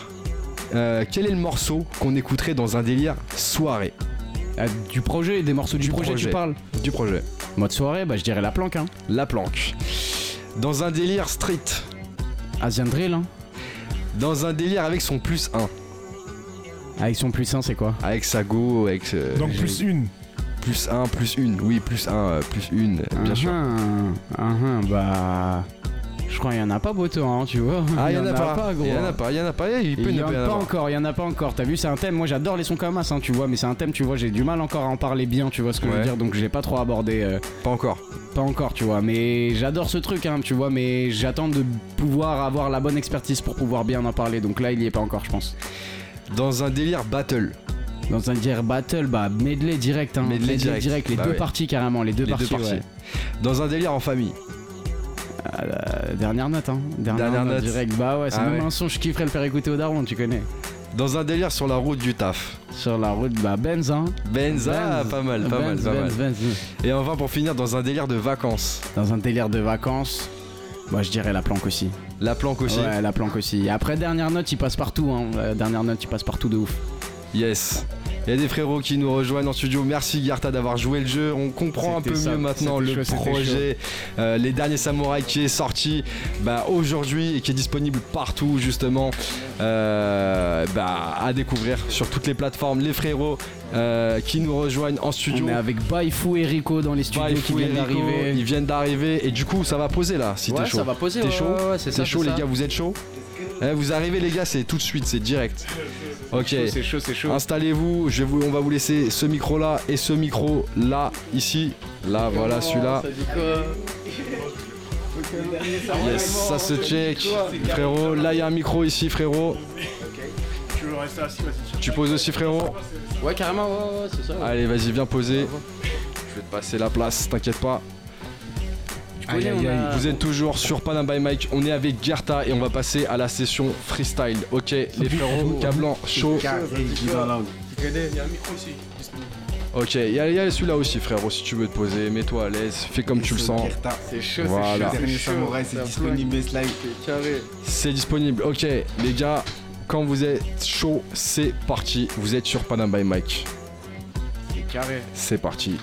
euh, quel est le morceau qu'on écouterait dans un délire soirée Euh, du projet, des morceaux du, Du projet, projet. tu parles du projet Mode soirée, bah je dirais la planque, hein. La planque. Dans un délire street. Asian Drill, hein. Dans un délire avec son plus 1. Avec son plus 1, c'est quoi Avec sa go, avec euh, Donc plus une. plus 1, plus 1. Oui, plus 1, plus 1, bien sûr. Ah, ah, ah, bah. Je crois, il y en a pas Boto, hein, tu vois. Ah, il y en a pas. gros. Il y en a pas, il y en a pas. Il peut Il y ne en pas y en a pas avoir. encore, il y en a pas encore. T'as vu, c'est un thème. Moi, j'adore les sons comme as, hein, tu vois, mais c'est un thème, tu vois, j'ai du mal encore à en parler bien, tu vois ce que je Ouais. veux dire. Donc, j'ai pas trop abordé, euh, Pas encore. pas encore, tu vois. Mais j'adore ce truc, hein, tu vois. Mais j'attends de pouvoir avoir la bonne expertise pour pouvoir bien en parler. Donc là, il y est pas encore, je pense. Dans un délire battle. Dans un dire battle, bah medley direct, hein. Medley direct. les Bah deux ouais. parties carrément, les deux Les deux parties. ouais. Dans un délire en famille. Euh, dernière note, hein. Dernière, Dernière note, note. direct. Bah ouais, c'est Ah même ouais. un son je kifferais le faire écouter au daron, tu connais. Dans un délire sur la route du taf. Sur la route, bah Benz, hein. Benz, ah, pas mal, pas mal, Benz, pas mal. Benz, Benz. Et enfin pour finir dans un délire de vacances. Dans un délire de vacances, bah je dirais la planque aussi. La planque aussi. Ouais, la planque aussi. Et après, dernière note, il passe partout, hein. La dernière note, il passe partout de ouf. Yes. Il y a des frérots qui nous rejoignent en studio. Merci Garta d'avoir joué le jeu. On comprend un peu ça, mieux maintenant le chaud, projet. Euh, les derniers samouraïs qui est sorti bah, aujourd'hui et qui est disponible partout justement euh, bah, à découvrir sur toutes les plateformes. Les frérots euh, qui nous rejoignent en studio. On est avec Baifou et Rico dans les studios qui viennent d'arriver. Ils viennent d'arriver et du coup ça va poser là si t'es Ouais, chaud. ça va poser, T'es ouais, chaud ouais, ouais, c'est ça, chaud les ça. gars, vous êtes chaud Eh, Vous arrivez les gars, c'est tout de suite, c'est direct. Ok. C'est chaud, c'est chaud. Installez-vous, je vais vous, on va vous laisser ce micro là et ce micro là, ici. Là, voilà celui-là. Yes, ça se check. Frérot, là il y a un micro ici, frérot. Tu veux rester assis, vas-y. Tu poses aussi, frérot Ouais, carrément, ouais, ouais, c'est ça. Allez, vas-y, viens poser. Je vais te passer la place, t'inquiète pas. Aïe, aïe, aïe. Vous êtes toujours sur Panam by Mike, on est avec Gerta et on va passer à la session freestyle. Ok, les frérots, Cablan, chaud. Ok, il y a, il y a celui-là aussi, frérot, si tu veux te poser, mets-toi à l'aise, fais comme tu le sens. C'est chaud, Voilà. c'est chaud. C'est disponible. C'est disponible. Ok, les gars, quand vous êtes chaud, c'est parti. Vous êtes sur Panam by Mike. C'est carré. C'est parti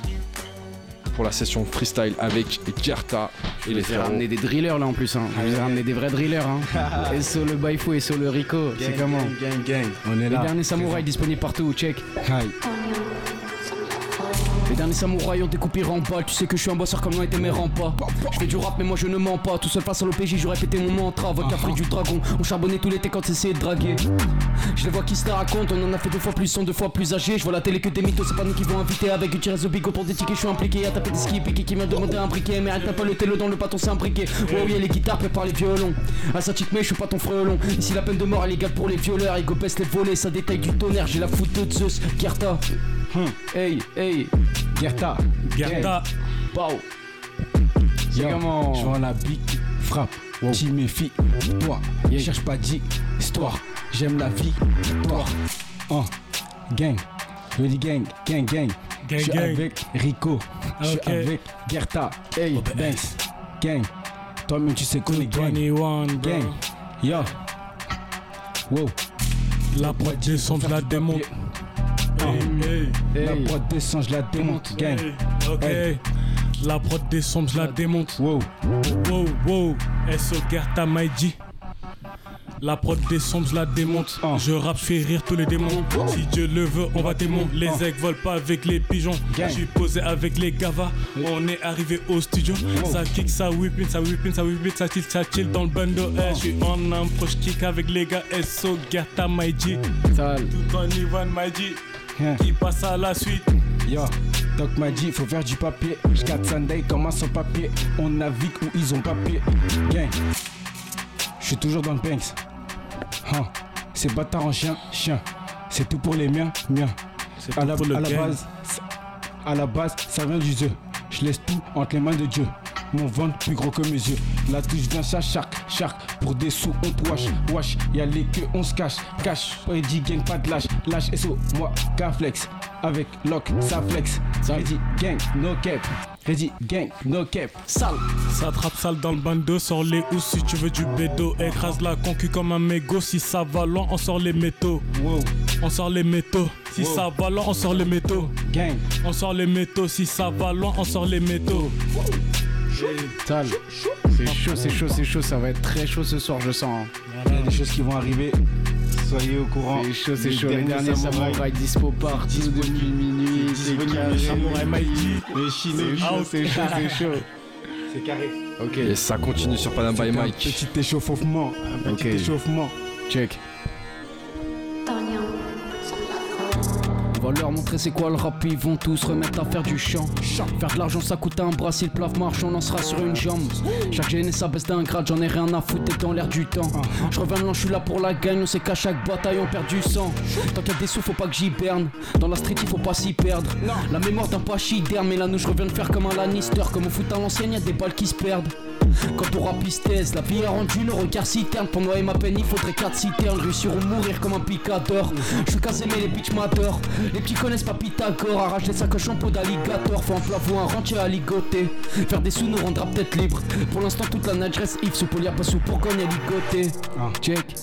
pour la session freestyle avec Gerta et les frérots. ramené des drillers là en plus, hein. Je vous ai ramené des vrais drillers, hein. et sur le Baifou et sur le Rico, c'est comment gang, gang, gang. On est Les là. derniers samouraïs disponibles partout, check. Aïe. Derniers samouraïs ont découpé rempas. Tu sais que je suis un bosseur comme l'ont été mes rempas. Je fais du rap, mais moi je ne mens pas. Tout seul face à l'OPJ, j'aurais pété mon mantra. Vodka fruit du dragon. On charbonnait tout l'été quand c'est de draguer. Je les vois qui se la racontent. On en a fait deux fois plus, ils sont deux fois plus âgés. Je vois la télé que des mythos, c'est pas nous qui vont inviter. Avec une tirage de bigot pour des tickets, je suis impliqué. À taper des skis piqués qui m'a demandé un briquet. Mais arrête pas le télo dans le bâton, c'est imbriqué. Oh, y'a les guitares, prépare les violons. À sa mais je suis pas ton frelon. Ici la peine de mort, elle est égale pour les violeurs. Peste les volets, ça détaille du tonnerre. J'ai la foudre de Zeus. Gerta. Hey, hey. Gerta. Gerta. C'est Yo, comment Je vois la big frappe. Tu méfies, toi. Cherche pas d'histoire. J'aime la vie, toi. Oh, gang. Je dis gang, gang, gang. Je suis gang. avec Rico. Je suis avec Gerta. Hey, Banks. Gang. Toi-même, tu sais qu'on est gang. 21, bro. Gang. Yo. Wow. La descend, je la hey, La prod descend, je la démonte. Gang. Ok. La prod descend, je la démonte. Wow. Wow, wow. SO Maïdi. La prod descend, je la démonte. Ah. Je rappe, je fais rire tous les démons. Si Dieu le veut, on va démon. Les Ah. aigles volent pas avec les pigeons. Gang. Je suis posé avec les gavas. On est arrivé au studio. Ça kick, ça whip in, ça whip in, ça whip in, ça chill, ça chill dans le bando. Eh, Je suis en approche kick avec les gars. SO Maïdi. Sale. Tout en Ivan Maïdi. Hein. Qui passe à la suite. Yo, Doc m'a dit faut faire du papier. J'cate Sunday comment sans papier. On navigue où ils ont papier. Gang. Je suis toujours dans le Banks. Hein. C'est bâtard en chien, chien. C'est tout pour les miens, miens. C'est À la, pour le à la base, à la base, ça vient du jeu. Je laisse tout entre les mains de Dieu. Mon ventre plus gros que mes yeux. La touche vient chaque shark, shark. Pour des sous, on te wash, wash. Y'a les queues, on se cache, cache. Ready gang, pas de lâche, lâche. SO, moi, Carflex. Avec lock, ça flex. Ready gang, no cap. Ready gang, no cap. Sale. Ça trappe sale dans le bando, sors les housses si tu veux du bédo. Écrase la concu comme un mégot, si ça va loin, on sort les métaux. Wow, On sort les métaux, si Wow. ça va loin, on sort les métaux. gang. On sort les métaux, si ça va loin, on sort les métaux. Sale. C'est chaud, c'est chaud, c'est chaud. Ça va être très chaud ce soir, je sens. hein. Il y a des choses qui vont arriver. Soyez au courant. C'est chaud, c'est chaud. Les derniers samouraïs dispo partout depuis minuit. C'est carré. Samouraï Maïdi. Les Chinois, C'est chaud, c'est chaud, c'est chaud. c'est carré. Ok. Et ça continue sur Panam by Mike. Petit échauffement. Un petit Ok. échauffement. Check. Leur montrer c'est quoi le rap, ils vont tous remettre à faire du chant. Faire de l'argent ça coûte un bras, si le plaf marche on en sera sur une jambe. Chaque gêne ça baisse d'un grade, j'en ai rien à foutre, t'es dans l'air du temps. Je reviens de je suis là pour la gagne, on sait qu'à chaque bataille on perd du sang. Tant qu'il y a des sous, faut pas que j'y. Dans la street, il faut pas s'y perdre. La mémoire d'un pachyderme, mais là nous je reviens de faire comme un Lannister. Comme au foot à l'ancienne, y a des balles qui se perdent. Quand on rapistèse, la vie a rendu le regard citerne. Pour noyer ma peine, il faudrait 4 citernes. Réussir ou mourir comme un picador. Je suis casé, mais les bitches m'adorent. Les petits connaissent pas Pythagore. Arrache les sacoches en peau d'alligator. Faut un plafond, un rentier à ligoter. Faire des sous nous rendra peut-être libres. Pour l'instant, toute la nage reste Yves. Sous polia, pas sous Bourgogne à ligoter. Ah. Check.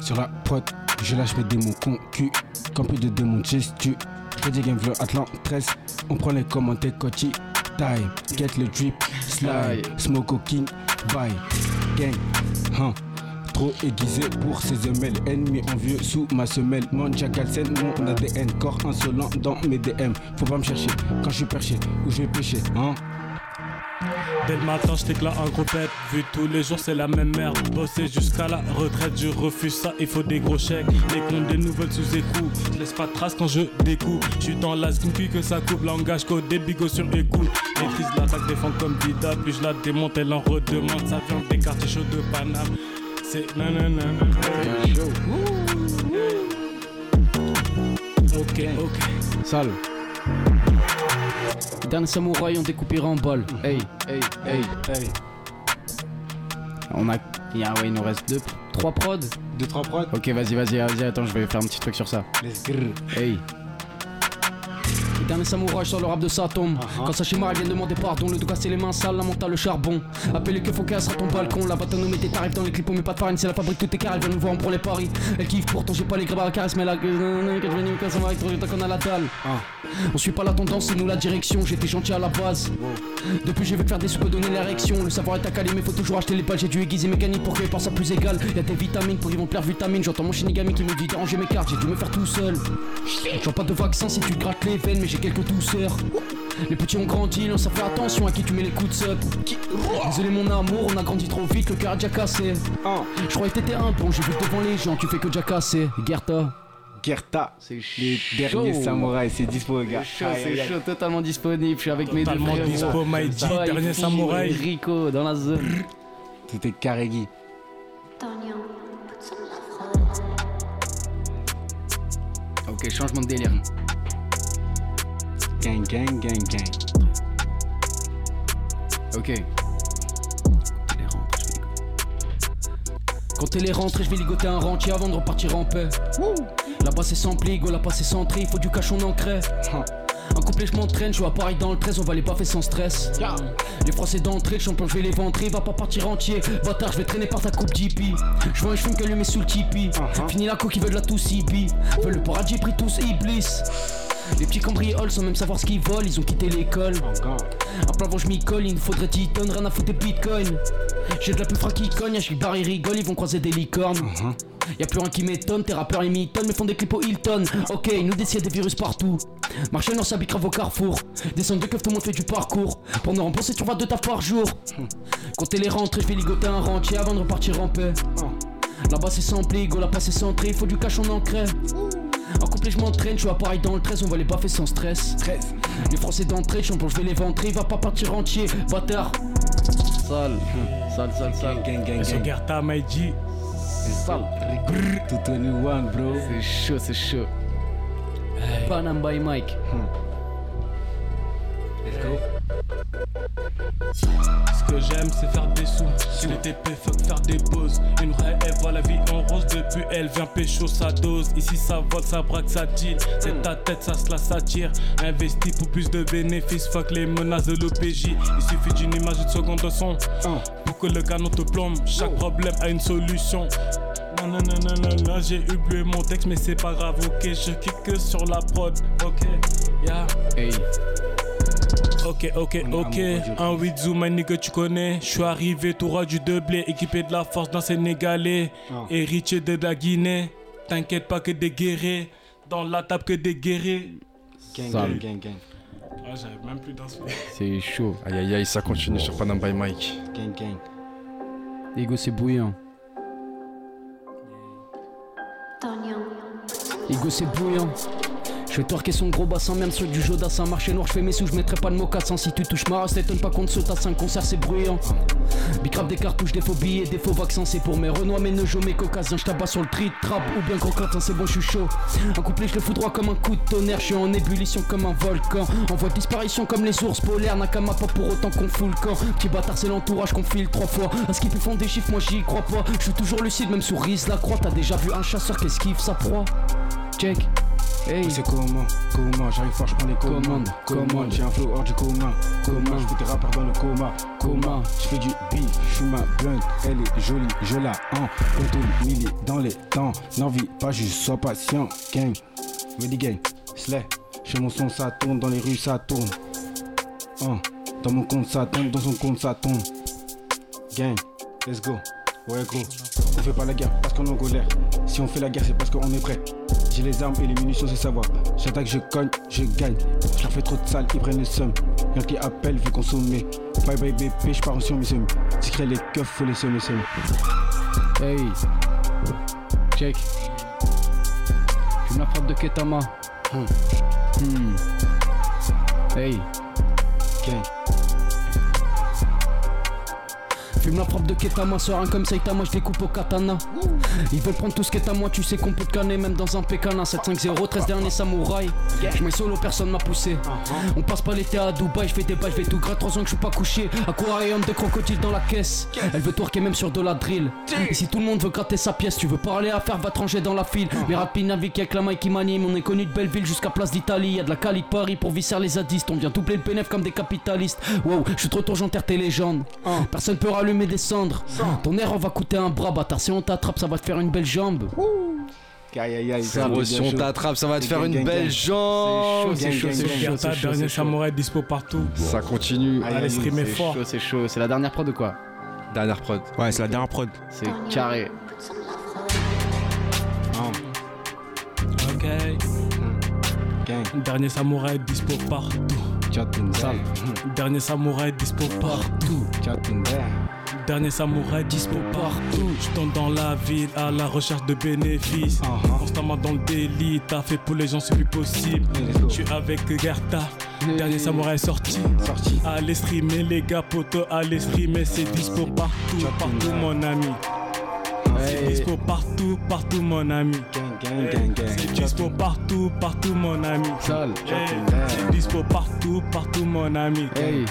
Sur la prod, je lâche mes démons concu. Campé de démons gestu. Freddy Game Atlant 13. On prend les commentaires Kochi. Time. Get le drip. Slide. Smoke au king. Bye. Gang. Hein. Trop aiguisé pour ses semelles. Ennemi envieux sous ma semelle. Mon Jackalsen, mon ADN. Corps insolent dans mes DM. Faut pas me chercher quand je suis perché. Où je vais pêcher. Hein. Dès le matin, je t'éclate un gros pet. Vu tous les jours, c'est la même merde. Bosser jusqu'à la retraite, je refuse ça. Il faut des gros chèques. Les comptes des nouvelles sous écrou. Je laisse pas de traces quand je découpe. Je suis dans la puis que ça coupe. Langage code des bigots sur écoute. Maîtrise l'attaque, défend comme Dida. Plus je la démonte, elle en redemande. Ça vient des quartiers chauds de Paname. C'est nanana. Ok, ok. Sale. Dernier samouraï, on découpera en balles. Hey, hey, hey. Hey. On a. il y a- ouais, il nous reste deux. Trois prods. 2-3 prods. Ok, vas-y, vas-y, vas-y, attends, je vais faire un petit truc sur ça. Let's. Hey. Les derniers samouraïs sur le rap de sa tombe. Quand Sashimara vient demander pardon, le dos cassé les mains sales, la à le charbon. Appelez que qu'elle sera ton balcon. La bataille nous met tes tarifs dans les clips, on met pas de farine, c'est la fabrique, tout carré, elle vient nous voir, on prend les paris. Elle kiffe pourtant, j'ai pas les grébes à la caresse, mais la que je vais nous casser avec trop tant qu'on a la dalle. On suit pas la tendance, c'est nous la direction. J'étais gentil à la base. Depuis, je vais faire des sous, donner l'érection. Le savoir est à caler, mais faut toujours acheter les balles. J'ai dû aiguiser mes mécaniques pour que les parts soient plus égales. Y'a des vitamines pour qu'ils vont perdre vitamines. J'entends mon shinigami qui me dit d'arranger mes cartes. J'ai dû me faire tout seul. J'en pas de vaccin si tu te grattes les veines, mais j'ai quelques douceurs. Les petits ont grandi, on ça fait attention à qui tu mets les coups de sup. Désolé mon amour, on a grandi trop vite, le cœur a déjà cassé. Je croyais que t'étais un bon, j'ai vu devant les gens, tu fais que déjà casser. Gerta. Gerta. C'est Les derniers samouraïs, c'est dispo, les gars. c'est chaud, totalement disponible. Je suis avec mes deux Totalement dispo, Bye, dernier samouraï. Rico dans la zone. Tout est carré, Guy. Ok, changement de délire. Gang, gang, gang, gang. Ok. Quand elle est rentrée, je vais ligoter un rentier avant de repartir en paix. Là-bas c'est sans pligo, là-bas c'est sans tri, faut du cachon ancré. Un couplet, je m'entraîne, je suis à Paris dans le 13, on va les baffer sans stress. Les Français d'entrée, le champion, je vais les ventrer, va pas partir entier. Bâtard, je vais traîner par ta coupe JP. Je vois un cheveu qu'allumer sous le tipi. Fini la coque, ils veulent la tous hippie. Veulent le paradis, pris tous iblis. Les petits cambrioles sans même savoir ce qu'ils volent, ils ont quitté l'école. Un plan avant je m'y colle, il nous faudrait 10 tonnes, rien à foutre des bitcoins. J'ai de la plus fra qui cogne, à chaque bar ils rigolent, ils vont croiser des licornes. Y'a plus rien qui m'étonne, tes rappeurs imitent, mais font des clips au Hilton. Ok, ils nous décident des virus partout. Marcher dans sa grave au carrefour. Descendre de keuf, tout le monde fait du parcours. Pour nous rembourser, tu vas deux taf par jour. Comptez les rentrées, je vais ligoter un rentier avant de repartir en paix. Là-bas c'est sans pligo, là-bas c'est centré, faut du cachon ancré. En couplet je m'entraîne, je suis à Paris dans le 13, on va les baffer sans stress. Les Français d'entrée, champion, je vais les ventrer, il va pas partir entier, bâtard. Sale, sale, sale, sale. Gang, gang, gang. Gerta, Maïdi. C'est sale. Tout 21, bro. C'est chaud, c'est chaud. Panam by Mike. Ce que j'aime, c'est faire des sous. Si les TP, fuck faire des pauses. Une vraie, elle voit la vie en rose. Depuis, elle vient pécho sa dose. Ici, ça vole, ça braque, ça deal. C'est ta tête, ça se la s'attire. Investi pour plus de bénéfices. Fuck les menaces de l'OPJ. Il suffit d'une image, une seconde de son. Pour que le canon te plombe. Chaque problème a une solution. Non, non, non, non, j'ai oublié mon texte, mais c'est pas grave, ok, je kick sur la prod, ok, yeah. Hey. Ok, ok, ok. Un 8 zoom, un nigga, tu connais. Je suis arrivé tout roi du Deblé, équipé de la force d'un Sénégalais. Héritier de la Guinée. T'inquiète pas que des guerriers. Dans la table que des guerriers. Gang, gang, gang, gang. Ah, j'avais même plus d'inspo. C'est chaud. Aïe aïe aïe, ça continue sur Panam by Mike. Gang, gang. Ego, c'est bouillant. Ego, c'est bouillant. Je vais torquer son gros bassin, même sur du Jodassin. Marché noir, je fais mes sous, je mettrai pas de mocassin. Si tu touches ma race, t'étonne pas saute à 5 concerts, c'est bruyant. Bicrap des cartouches, des faux billets, des faux vaccins. C'est pour mes renois, mes neujos, mes caucasiens. Je sur le tri trap ou bien croquatin, c'est bon, je suis chaud. Un couplet, je le fous droit comme un coup de tonnerre. Je suis en ébullition comme un volcan. En voie de disparition comme les ours polaires. Nakama pas pour autant qu'on fout le camp. Petit bâtard, c'est l'entourage qu'on file trois fois. À ce qu'ils font des chiffres, moi j'y crois pas. Je suis toujours lucide, même sous la croix. T'as déjà vu un chasseur qui esquive sa proie? Check. Hey. C'est comment, comment, j'arrive fort, je prends les commandes. Commande, Comment, commande. j'ai un flow hors du commun. Comment, Comment. je fais des rappeurs dans le coma. Comment, je fais du beat, je blunt, elle est jolie, je la hant. Contourne, milli dans les temps. N'envie pas, juste sois patient. Gang, ready gang, slay. Chez mon son, ça tourne, dans les rues, ça tourne. Hein, Dans mon compte, ça tombe, dans son compte, ça tombe. Gang, let's go. Ouais, gros, on fait pas la guerre parce qu'on est en colère. Si on fait la guerre, c'est parce qu'on est prêt. J'ai les armes et les munitions, c'est savoir. J'attaque, je cogne, je gagne. Je leur fais trop de sale, ils prennent le seum. Y'en qui appelle, veut consommer. Bye bye BP, je en sur mes semis. Secret les keufs, faut les semer, semer. Hey. Check. Fume la frappe de Ketama. Hmm. Hmm. Hey. Gang, Fume la frappe de Ketama, serein comme Saitama, je découpe au katana. Ils veulent prendre tout ce qui est à moi, tu sais qu'on peut te canner même dans un pécana. 7-5-0, 13 derniers samouraïs. Je mets solo, personne m'a poussé. On passe pas l'été à Dubaï, je fais des bails, je vais tout gras, 3 ans que je suis pas couché. Aquarium de crocodile dans la caisse. Elle veut twerker même sur de la drill. Et si tout le monde veut gratter sa pièce, tu veux parler à faire, va te ranger dans la file. Mais rapide navigue avec la main qui m'anime. On est connu de Belleville jusqu'à Place d'Italie. Y'a de la Cali de Paris pour visser les zadistes. On vient doubler le bénéf comme des capitalistes. Wow, je suis trop tôt, j'enterre tes légendes. Personne peut rallumer des cendres. Ton erreur va coûter un bras, bâtard. Si on t'attrape, ça va te faire une belle jambe. aïe aïe aïe. Frérot, bien si on t'attrape, ça va te C'est faire une gang, belle gang. jambe. C'est chaud, c'est chaud, c'est chaud, dernier samouraï dispo partout. Ça continue. Allez, streamer C'est fort. chaud, c'est chaud. C'est la dernière prod ou quoi? Dernière prod. Ouais, c'est la dernière prod. C'est carré. Ok. Gang, Dernier samouraï dispo partout. Dernier samouraï dispo partout. Dernier samouraï dispo partout. Je tombe dans la ville à la recherche de bénéfices. Uh-huh. Constamment dans le délit, t'as fait pour les gens, c'est plus possible. Je suis avec Gerta. Dernier samouraï sorti. Sorti. Allez streamer les gars potos, allez streamer, c'est dispo partout, partout mon ami. C'est dispo partout, partout mon ami. Gang, gang, gang, gang. C'est dispo partout, partout mon ami. C'est dispo partout, partout mon ami. Hey.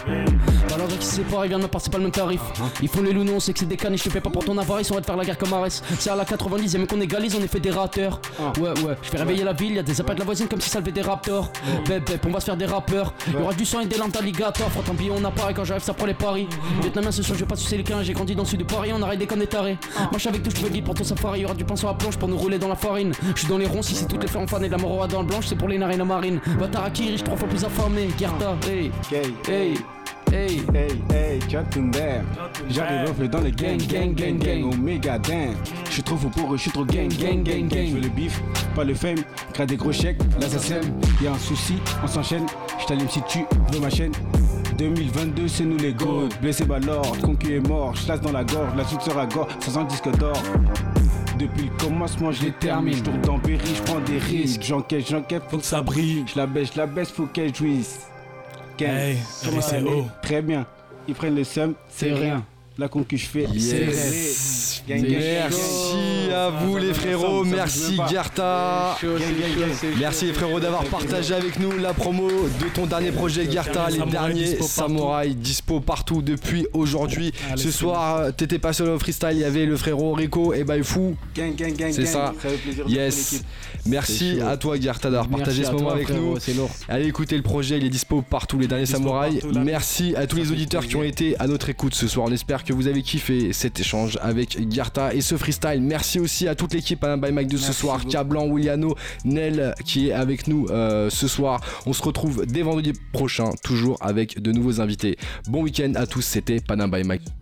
Alors qui se sépare, ils viennent de passer pas le même tarif. Ils font les loups, nous on sait que c'est des cannes et je te fais pas pour ton avarice, on va te faire la guerre comme Arès. C'est à la 90 e qu'on égalise, on est fédérateur. Ouais, ouais, je fais réveiller la ville, y'a des appels de la voisine comme si ça levait des raptors. Bep, bep, on va se faire des rappeurs. Y'aura du sang et des lampes d'alligator. Frotte un billet, on apparaît quand j'arrive, ça prend les paris. Vietnamien, ce soir, je vais pas sucer les quins, j'ai grandi dans le sud de Paris, on arrête des connes des tarés. Moi je suis avec tout, je guide pour ton safari, y'aura du pain sur la planche pour nous rouler dans la farine. Je suis dans les ronds, si c'est toutes les fleurs en fan et de la moroa dans le blanche, c'est pour les narines marines. Bataraki, riche trois fois plus affamé. Gerta, hey, hey, hey. Hey, hey, Chatun J'arrive reflet dans les gang, gang, gang, gang, Omega Dan. Je suis trop fou pour eux, je suis trop gang, gang, gang, gang. Je veux le bif, pas le fame, grade des gros chèques, là ça sème. Y'a un souci, on s'enchaîne. Je t'allume si tu veux ma chaîne. 2022, c'est nous les goats. Blessé Ballord, concu est mort. Je dans la gorge, la suite sera gore. Sent le disque d'or. Depuis le commencement, je les termine. Je tourne dans Berry, je prends des risques. J'enquête, j'enquête, Faut que ça brille. je la baisse, je la baisse, faut qu'elle jouisse. Hey. Très bien. Ils prennent le seum, c'est rien. La concu je fais, Yes. Gang, gang, gang, Merci à vous les frérots, merci Gerta. Merci les frérots d'avoir partagé avec nous la promo de ton dernier projet Gerta, les derniers samouraïs dispo partout depuis aujourd'hui. Allez, Ce soir, t'étais pas seul au freestyle, il y avait le frérot Rico et Baifou. gang, gang, gang, C'est ça. Yes. Merci à toi Gerta d'avoir partagé ce moment avec nous. Allez écouter le projet, il est dispo partout, les derniers samouraïs. Merci à tous les auditeurs qui ont été à notre écoute ce soir. On espère que vous avez kiffé cet échange avec Garta et ce freestyle. Merci aussi à toute l'équipe Alain by Mike de ce soir. Cablan, Williano, Nel qui est avec nous euh, ce soir. On se retrouve dès vendredi prochain, toujours avec de nouveaux invités. Bon week-end à tous, c'était Panam by Mike.